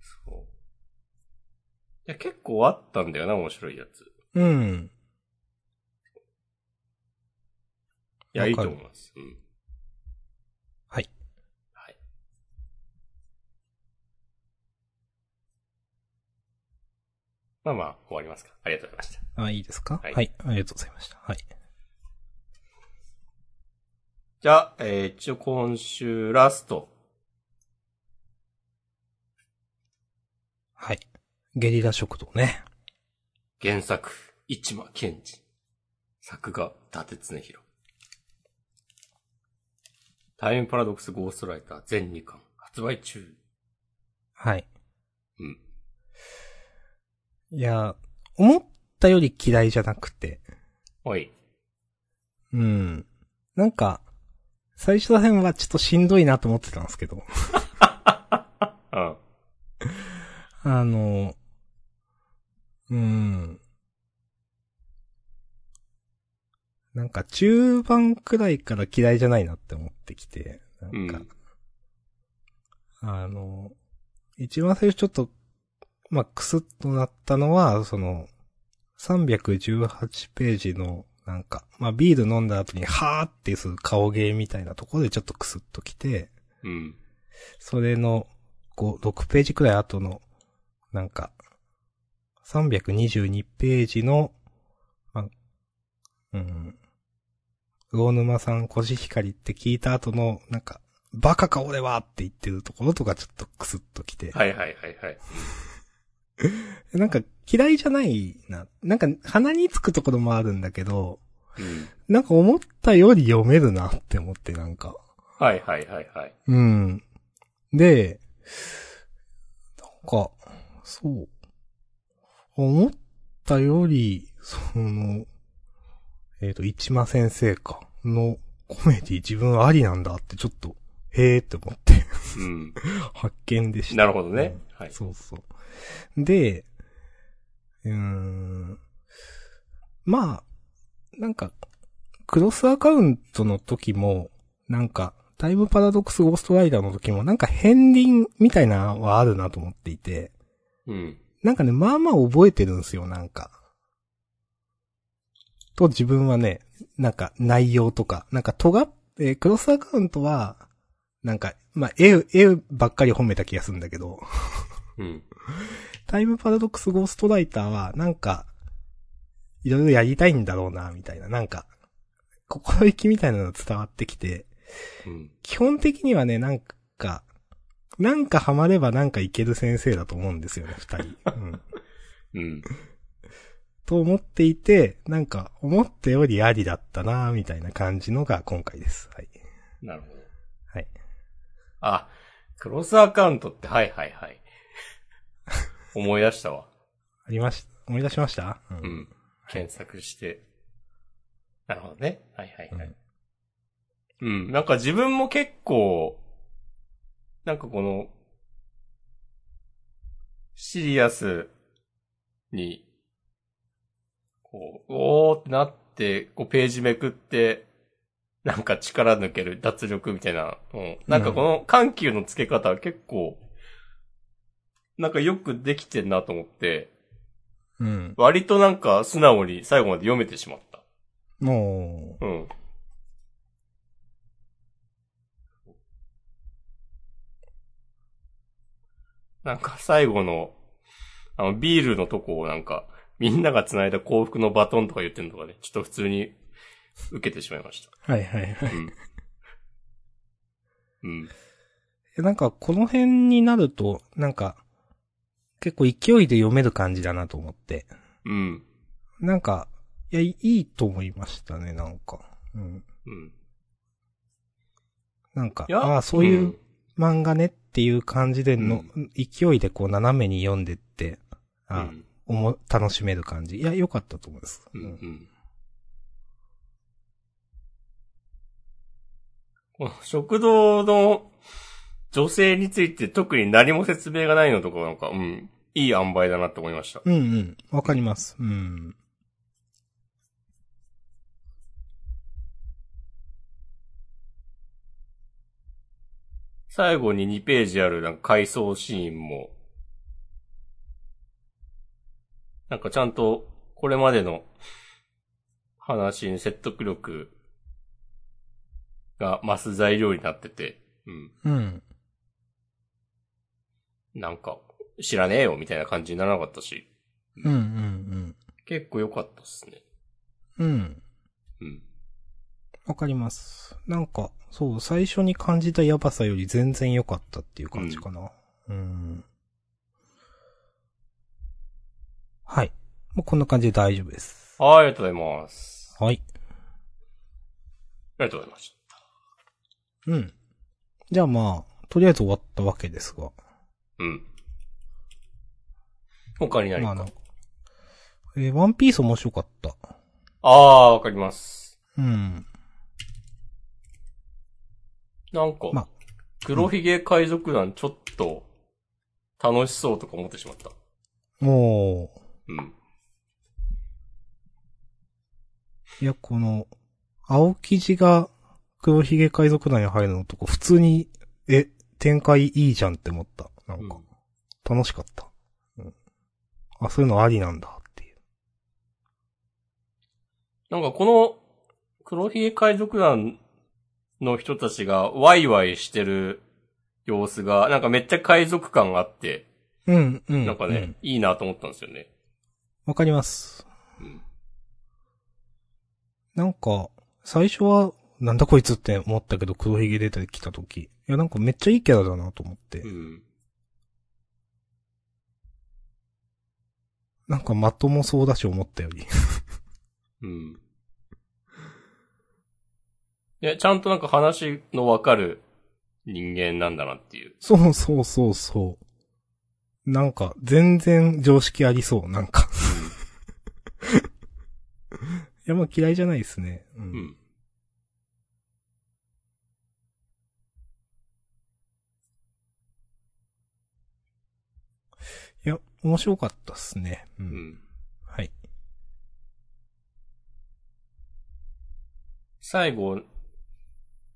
そう。いや、結構あったんだよな、面白いやつ。いうん。や、いいと思います。うん。はい。はい。まあまあ、終わりますか。ありがとうございました。あ、いいですか、ははいい、ありがとうございました。はい。じゃあ、えー、一応今週ラスト。はい。ゲリラ食堂ね。原作、市間健治。作画、伊達恒弘。タイムパラドックスゴーストライター全2巻発売中。はい。うん。いや、思ったより嫌いじゃなくて。おい。うん。なんか、最初ら辺はちょっとしんどいなと思ってたんですけど。うん。あの、うーん。なんか中盤くらいから嫌いじゃないなって思ってきて、なうんか、。あの、一番最初ちょっと、まあ、クスッとなったのは、その、318ページの、なんか、まあ、ビール飲んだ後に、はーってする顔芸みたいなところでちょっとクスッときて、うん。それの、こう、6ページくらい後の、なんか、322ページの、まあ、うん、魚沼さんコシヒカリって聞いた後の、なんか、バカか俺はって言ってるところとかちょっとクスッときて、はいはいはいはい。なんか嫌いじゃないな。なんか鼻につくところもあるんだけど、うん。なんか思ったより読めるなって思ってなんか。はいはいはいはい。うん。で、なんか、そう。思ったより、その、えっ、と、市真先生か、のコメディ自分ありなんだってちょっと、へーって思ってうん。発見でした。なるほどね。はい。そうそう。で、うーん。まあ、なんか、クロスアカウントの時も、なんか、タイムパラドクスゴーストライターの時も、なんか片鱗みたいなのはあるなと思っていて、うん。なんかね、まあまあ覚えてるんですよ、なんか。と自分はね、なんか内容とか、なんか尖っ、えークロスアカウントは、なんか、まあ、絵、絵ばっかり褒めた気がするんだけど、うん。タイムパラドックスゴーストライターは、なんか、いろいろやりたいんだろうな、みたいな、なんか、心意気みたいなの伝わってきて、うん。基本的にはね、なんか、なんかハマればなんかいける先生だと思うんですよね、二人。うん。うん。と思っていて、なんか、思ったよりありだったな、みたいな感じのが今回です。はい。なるほど。はい。あ、クロスアカウントって、はいはいはい。思い出したわ。ありまし、思い出しました？う。うんん。検索して。なるほどね。はいはいはい。うん。なんか自分も結構、なんかこの、シリアスに、こう、おーってなって、こうページめくって、なんか力抜ける脱力みたいな。うん。なんかこの緩急の付け方は結構、なんかよくできてんなと思って、うん。割となんか素直に最後まで読めてしまった。もうん。なんか最後の、あの、ビールのとこをなんか、みんなが繋いだ幸福のバトンとか言ってんのとかね、ちょっと普通に受けてしまいましう、はいはいはい。た。うん。うん。えなんか、この辺になると、なんか、結構勢いで読める感じだなと思って。うん。なんか、いや、いいと思いましたね、なんか。うん。うん。なんかああ、そういう漫画ねっていう感じでの、勢いでこう斜めに読んでって、うん、うあん。おも、楽しめる感じ。いや、良かったと思います。うん。うん。この 食堂の女性について特に何も説明がないのとかなんか、うん、いい塩梅だなって思いました。うんうん。わかります。うん。最後に2ページあるなんか回想シーンも、なんかちゃんとこれまでの話に説得力が増す材料になってて、うん。うん。なんか、知らねえよみたいな感じにならなかったし、うんうん結構良かったっすね。うん。うん。うん。わかります。なんか、そう、最初に感じたやばさより全然良かったっていう感じかな。うん。はい。もうこんな感じで大丈夫です。はい、ありがとうございます。はい。ありがとうございましうん。じゃあまあ、とりあえず終わったわけですが。た。うん。他に何か？まあなんか、えーワンピース面白かった。ああー、わかります。うん。なんか、ま黒ひげ海賊団ちょっと楽しそうとか思ってしまった。もう、うん。いや、この、青生地が黒ひげ海賊団に入るのとこ、普通に、え、展開いいじゃんって思った。なんか、楽しかった。うん。あ、そういうのありなんだっていう。なんかこの黒ひげ海賊団の人たちがワイワイしてる様子が、なんかめっちゃ海賊感があって、うん、うん。なんかね、うんいいなと思ったんですよね。わかります。うんなんか、最初は、なんだこいつって思ったけど、黒ひげ出てきたとき。いや、なんかめっちゃいいキャラだなと思って。うん。なんかまともそうだし思ったより。うん。いや、ちゃんとなんか話のわかる人間なんだなっていう。そうそうそうそう。なんか、全然常識ありそう、なんか。いや、まあ嫌いじゃないですね。う。うんん。いや、面白かったっすね。う。うんん。はい。最後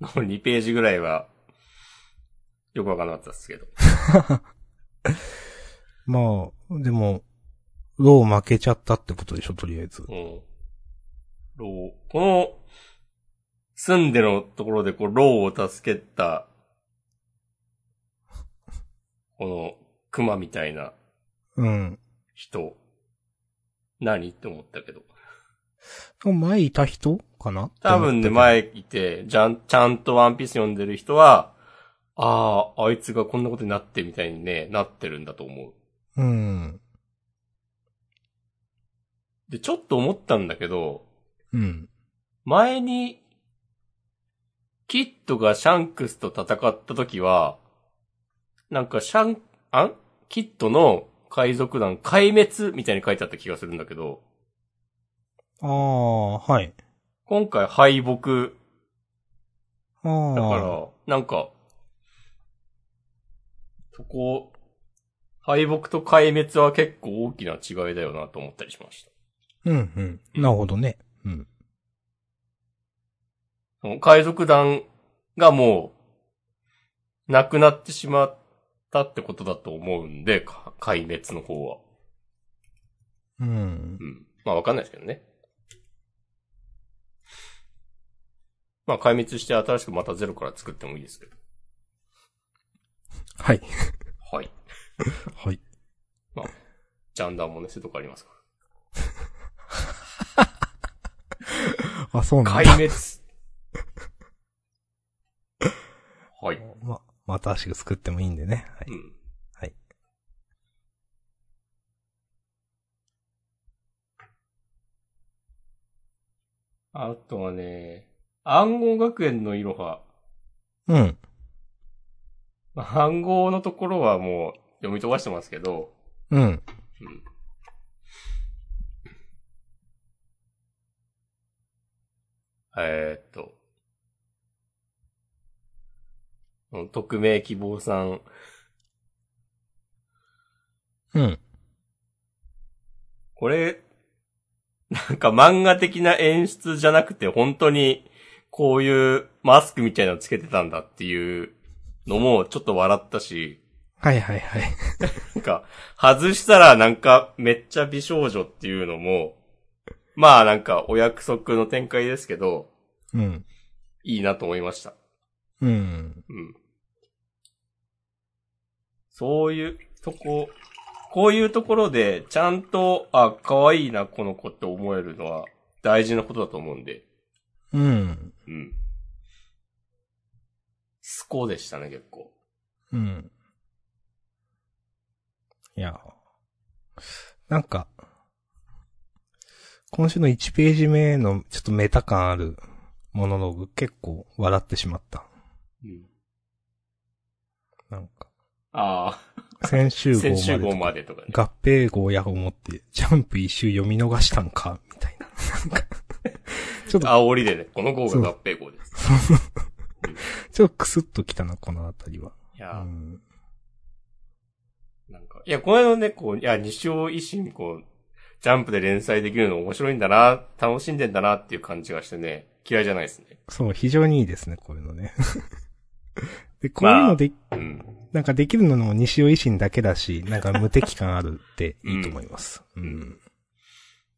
の2ページぐらいは、よくわかんなかったですけど。まあ、でも、ロー負けちゃったってことでしょ、とりあえず。うん。ロー、この、住んでのところでこう、ローを助けた、この、熊みたいなうん。人、何って思ったけど。前いた人？かな？多分ね、。前いて、じゃん、ちゃんとワンピース読んでる人は、ああ、あいつがこんなことになってみたいにね、なってるんだと思う。うん。で、ちょっと思ったんだけど、うん。前に、キッドがシャンクスと戦った時は、なんかシャン、あん？キッドの海賊団壊滅みたいに書いてあった気がするんだけど、ああ、はい。今回敗北ああ。だから、なんか、そこ、敗北と壊滅は結構大きな違いだよなと思ったりしました。うん、うん。なるほどね。うん。その海賊団がもう、なくなってしまったってことだと思うんで、か壊滅の方は。うんう。ん。まあわかんないですけどね。まあ壊滅して新しくまたゼロから作ってもいいですけど。はい。はい。はい。ジャンダーもね、そういうとこありますか あ、そうら。なんだ。壊滅。はい。ま、まあ新しく作ってもいいんでね。はい。うん。はい。あとはね、暗号学園のいろは。うん。まあ暗号のところはもう読み飛ばしてますけど、うん。うん。えーっと、匿名希望さん、うん。これ、なんか漫画的な演出じゃなくて本当にこういうマスクみたいなのつけてたんだっていうのもちょっと笑ったし、はいはいはい。なんか外したらなんかめっちゃ美少女っていうのも、まあなんかお約束の展開ですけど、うん。いいなと思いました。うん。うん。そういうとこ、こういうところでちゃんと、あ、可愛いなこの子って思えるのは大事なことだと思うんで、うん。うん。スコでしたね、結構。うん。いや、なんか、今週の1ページ目のちょっとメタ感あるモノローグ結構笑ってしまった。うん。なんか、あ先週あ、号まで先週号とかまでとかね。合併号や思って、ジャンプ一周読み逃したんかみたいな。なんか、ちょっと、煽りでね、この号が合併号です。ちょっとクスッときたな、このあたりは。いうや、ん。なんか、いや、この間ね、こう、いや、西尾維新、こう、ジャンプで連載できるの面白いんだな、楽しんでんだなっていう感じがしてね、嫌いじゃないですね。そう、非常にいいですね、こういうのね。で、こういうので、うん。なんかできるのも西尾維新だけだし、なんか無敵感あるっていいと思います。うんん。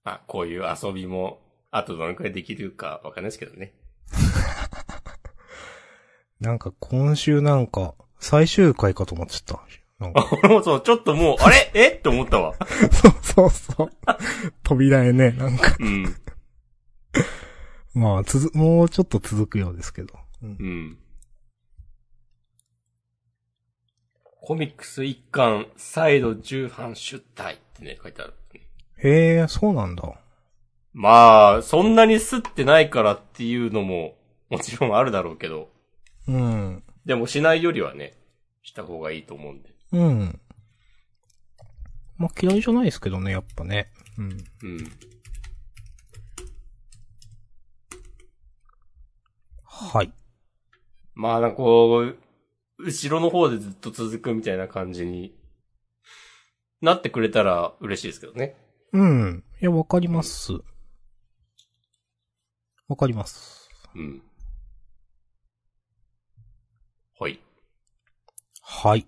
まあ、こういう遊びも、あとどのくらいできるかわかんないですけどね。なんか今週なんか、最終回かと思っちゃった。なんか、俺もそう、ちょっともう、あれ？え？って思ったわ。そうそうそう。扉へね、なんか、うん。まあ、つづ、もうちょっと続くようですけど。うんうん。コミックス一巻、再度重版出題ってね、書いてある。へえ、そうなんだ。まあ、そんなに吸ってないからっていうのも、もちろんあるだろうけど、うん。でもしないよりはね、した方がいいと思うんで。うん。まあ、嫌いじゃないですけどね、やっぱね。うん。うん。はい。まあ、なんかこう、後ろの方でずっと続くみたいな感じになってくれたら嬉しいですけどね。うん。いや、わかります。わかります。うん。はい。はい。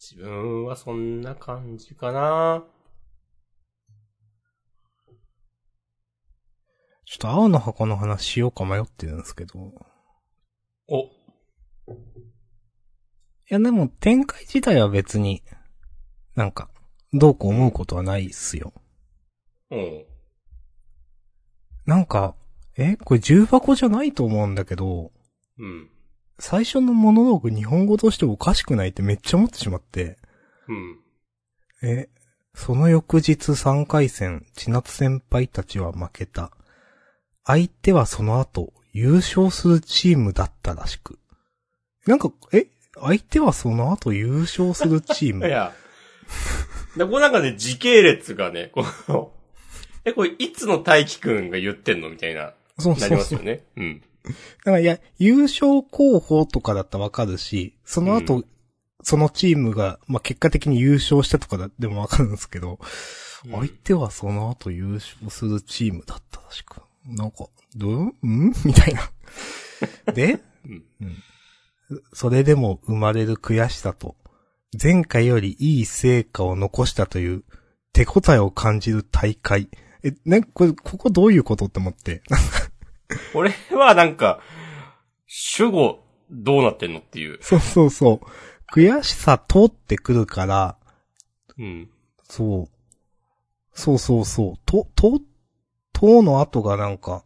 自分はそんな感じかな。ちょっと青の箱の話しようか迷ってるんですけど。お、いや、でも展開自体は別に、なんか、どうこう思うことはないっすよ。うん。なんか、えこれ重箱じゃないと思うんだけど、うん。最初のモノローグ日本語としておかしくないってめっちゃ思ってしまって、うん。え、その翌日3回戦、千夏先輩たちは負けた。相手はその後、優勝するチームだったらしく。なんか、え相手はその後優勝するチーいムや。で、この中で時系列がね、この、え、これいつの大輝くんが言ってんのみたいな、なりそうそうそう。ますよね。うん。だからいや、優勝候補とかだったらわかるし、その後、うそのチームが、まあ、結果的に優勝したとかだでもわかるんですけど、うん相手はその後優勝するチームだったらしく。なんか、どうん？みたいな。で、うんそれでも生まれる悔しさと、前回よりいい成果を残したという手応えを感じる大会。え、ね、これ、ここどういうことって思って。これはなんか、主語どうなってんのっていう。そうそうそう。悔しさ通ってくるから、うん。そう。そうそうそう。と、と、との後がなんか、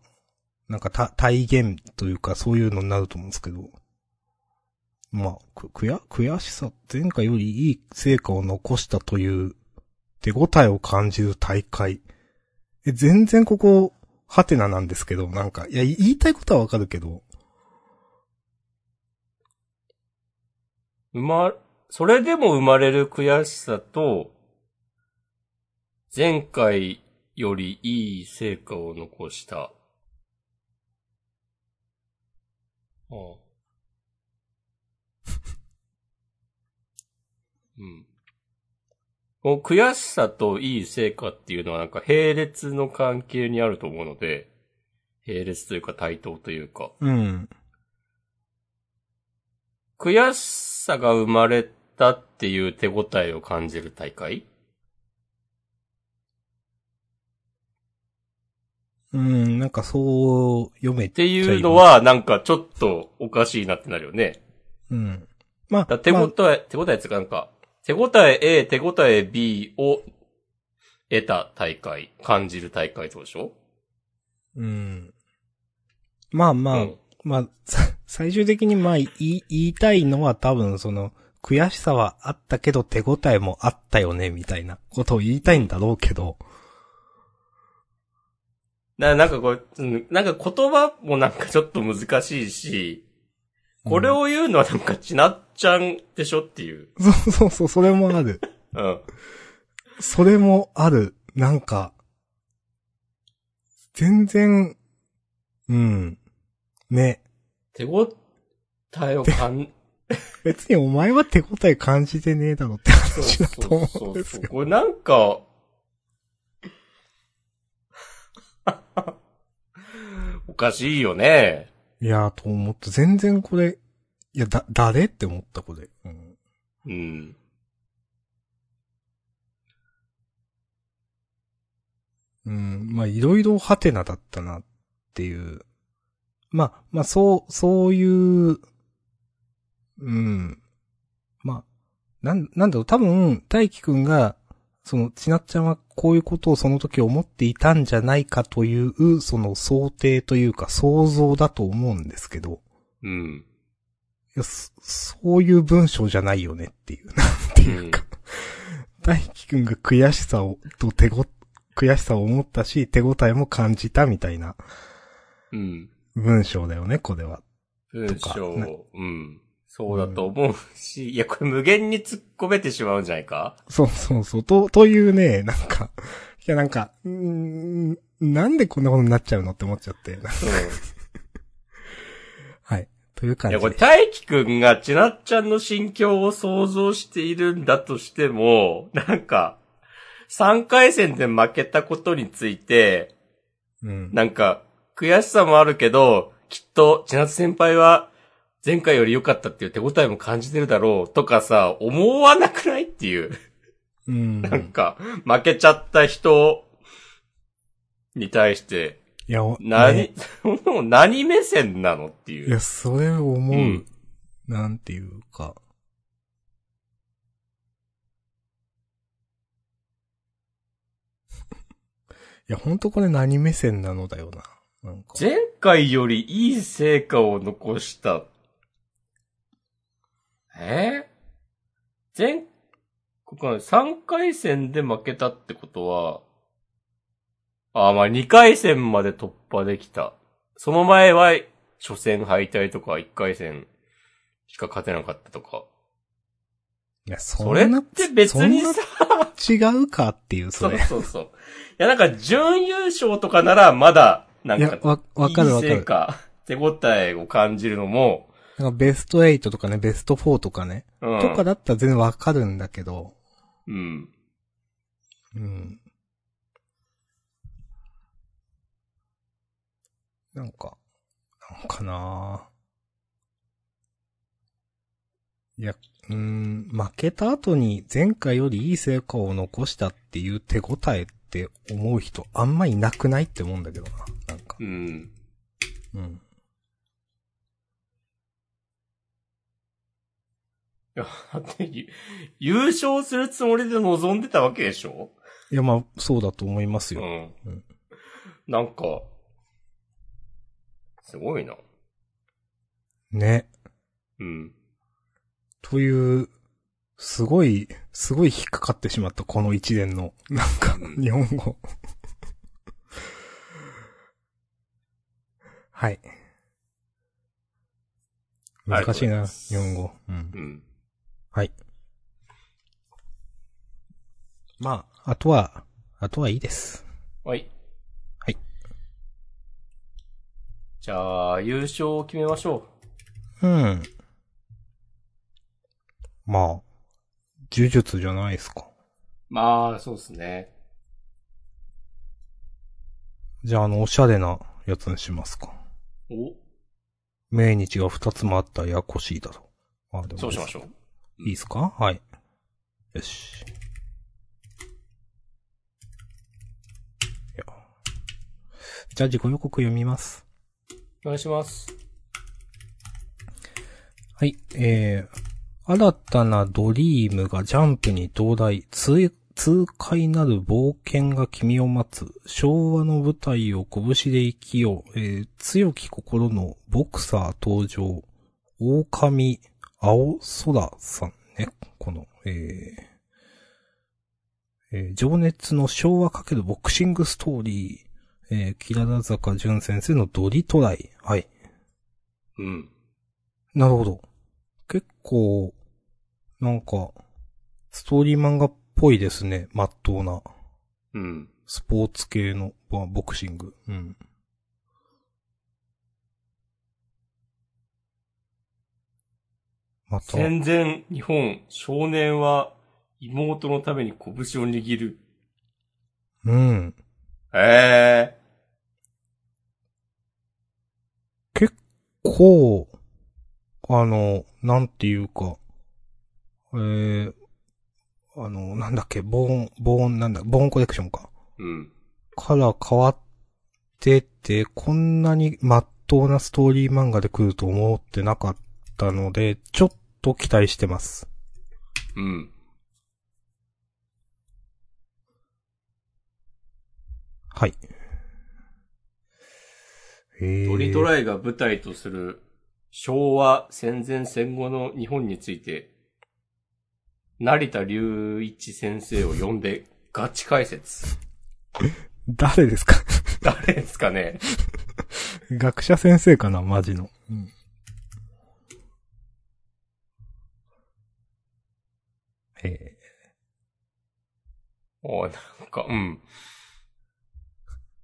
なんかた体現というかそういうのになると思うんですけど。まあ、く、悔、悔しさ、前回よりいい成果を残したという手応えを感じる大会。え、全然ここ、ハテナなんですけど、なんか、いや、言いたいことはわかるけど、生ま、それでも生まれる悔しさと、前回よりいい成果を残した。ああうん。この悔しさといい成果っていうのはなんか並列の関係にあると思うので、並列というか対等というか。うん。悔しさが生まれたっていう手応えを感じる大会？うん、なんかそう読めっていうの、はなんかちょっとおかしいなってなるよね。うん。まあ、だ手応え、手応えつかなんか、手応え A、手応え B を得た大会、感じる大会ってことでしょ？うん。まあまあ、うんまあ、さ最終的にまあ言い、言いたいのは多分その、悔しさはあったけど手応えもあったよね、みたいなことを言いたいんだろうけど、な、なんかこう、うんなんか言葉もなんかちょっと難しいし、これを言うのはなんかちなっちゃんでしょっていう。そうそうそう、それもある。うん。それもある。なんか、全然、うん。ね。手応えを感、別にお前は手応え感じてねえだろって話だと思そううんですよ。これなんか、おかしいよね。いやーと思った。全然これ、いや、だ、誰って思った、これ。うん。うん。うん、まあ、いろいろハテナだったなっていう。まあ、まあ、そう、そういう、うん。まあ、なん、なんだろう、多分、大輝くんが、その、ちなっちゃんはこういうことをその時思っていたんじゃないかという、その想定というか想像だと思うんですけど、うん。いや、そそういう文章じゃないよねっていう、なんていうか、大輝くんが悔しさを、と手ご、悔しさを思ったし、手応えも感じたみたいなうん。文章だよね、これは。文章な、うん。そうだと思うし、いや、これ無限に突っ込めてしまうんじゃないか？そうそうそう、と、というね、なんか、いやなんか、うーん、なんでこんなことになっちゃうのって思っちゃって。うはい。という感ん。いや。これ、大輝くんがちなっちゃんの心境を想像しているんだとしても、なんか、3回戦で負けたことについて、うん。なんか、悔しさもあるけど、きっと、千夏先輩は、前回より良かったっていう手応えも感じてるだろうとかさ、思わなくないっていう。うん。なんか、負けちゃった人に対して、いや、お何、ね 何目線なのっていう。いや、それを思う、うんなんていうか。いや、ほんとこれ何目線なのだよな。なんか。前回よりいい成果を残した。え前、ここ3回戦で負けたってことは、あ、まあ2回戦まで突破できた。その前は初戦敗退とか1回戦しか勝てなかったとか。いや、そそれって別にさ、違うかっていう、そそうれ。そうそう。いやなんか準優勝とかならまだ、ないんか、、やわ、わかるわかる。手応えを感じるのも、なんかベスト8とかね、ベスト4とかね。うん。とかだったら全然わかるんだけど。うん。うん。なんか、なんかないや、うーん、負けた後に前回よりいい成果を残したっていう手応えって思う人あんまいなくないって思うんだけどな。なんか。うん。うん。や、だって、ゆ優勝するつもりで臨んでたわけでしょ？いや、まあ、そうだと思いますよ。うん。うんなんか、すごいな。ね。うん。という、すごい、すごい引っかかってしまった、この一連の、なんかう、ん日本語。はい。難しいな、日本語。うんう。ん。はい。まあ、あとは、あとはいいです。はい。はい。じゃあ、優勝を決めましょうん。まあ、呪術じゃないですか。う。まあ、そうですね。じゃあ、あの、おしゃれなやつにしますか。お命日が二つもあったらややこしいだろう。あでもそうしましょう。いいですか？はい。よし。じゃあ自己予告読みます。お願いします。はい。えー、新たなドリームがジャンプに到来、痛痛快なる冒険が君を待つ、昭和の舞台を拳で生きよう、えー強き心のボクサー登場、狼青空さんね、この、えーえー情熱の昭和かけるボクシングストーリー、えー、キララ坂淳先生のドリトライ。はい。うん。なるほど。結構、なんか、ストーリー漫画っぽいですね。まっとうな。うん。スポーツ系のボボクシング。うん。また。戦前日本、少年は妹のために拳を握る。うん。ええ結構、あの、なんていうか、えー、あの、なんだっけ、ボーン、ボーン、なんだ、ボーンコレクションか。うん。から変わってて、こんなに真っ当なストーリー漫画で来ると思ってなかったので、ちょっと期待してます。うん。はい。えー、トリトライが舞台とする昭和戦前戦後の日本について、成田隆一先生を呼んでガチ解説。誰ですか？誰ですかね？学者先生かなマジの。うん。えおなんか、うん。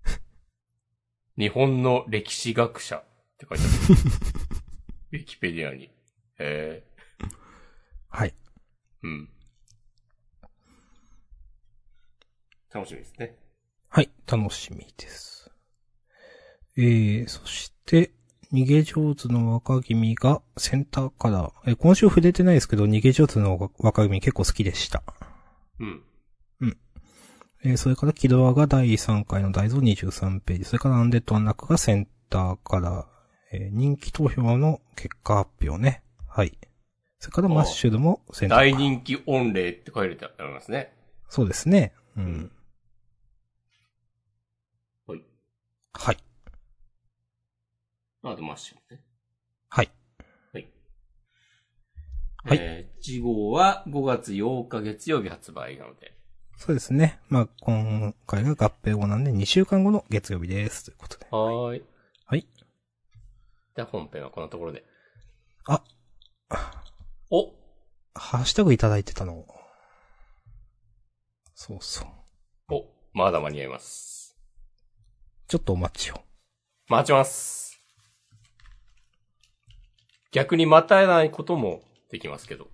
日本の歴史学者って書いてある。ウィキペディアに。へえ。ー、はい。うん。楽しみですね。はい、楽しみです。えー、そして、逃げ上手の若君がセンターカラー。えー今週触れてないですけど、逃げ上手の若君結構好きでした。うん。えーそれから、キドアが第3回の大蔵23ページ。それから、アンデッド・アンラックがセンターカラー。えー人気投票の結果発表ね。はい。それから、マッシュルもセンターカラー。大人気御礼って書いてありますね。そうですね。ううんん。はい。はい。あとマッシュルね。はい。はい。はいえー、次号は5月8日月曜日発売なので。そうですね。まあ、今回が合併後なんで2週間後の月曜日です。ということで。はーい。はい。では本編はこんなところで。あ、おハッシュタグいただいてたの。そうそう。おまだ間に合います。ちょっとお待ちを。待ちます。逆に待たないこともできますけど。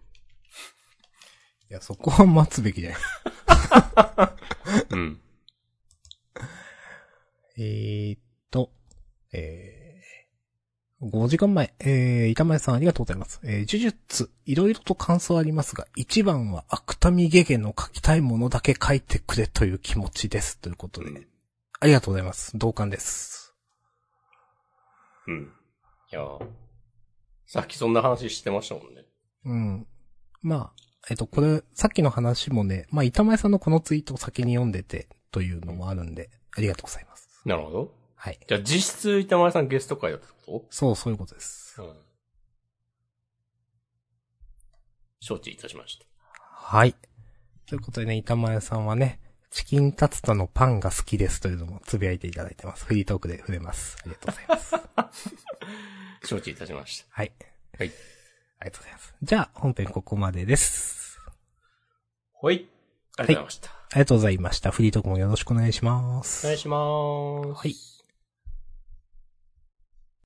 いや、そこは待つべきじゃない。うん。えーっと、えー、5時間前、えー、板前さんありがとうございます。えー、呪術、いろいろと感想ありますが、一番は芥見ゲゲの書きたいものだけ書いてくれという気持ちです。ということで、うんありがとうございます。同感です。うん。いやーさっきそんな話してましたもんね。うん。まあ、えっと、これ、さっきの話もね、まあ、板前さんのこのツイートを先に読んでて、というのもあるんで、ありがとうございます。なるほど。はい。じゃあ実質板前さんゲスト会だったってこそう、そういうことです。とうん。承知いたしました。はい。ということでね、板前さんはね、チキンタツタのパンが好きですというのもつぶやいていただいてます。フリートークで触れます。ありがとうございます。承知いたしました。はい。はい。ありがとうございます。じゃあ、本編ここまでです。ほい。ありがとうございました。ありがとうございました。フリートークもよろしくお願いします。お願いします。はい。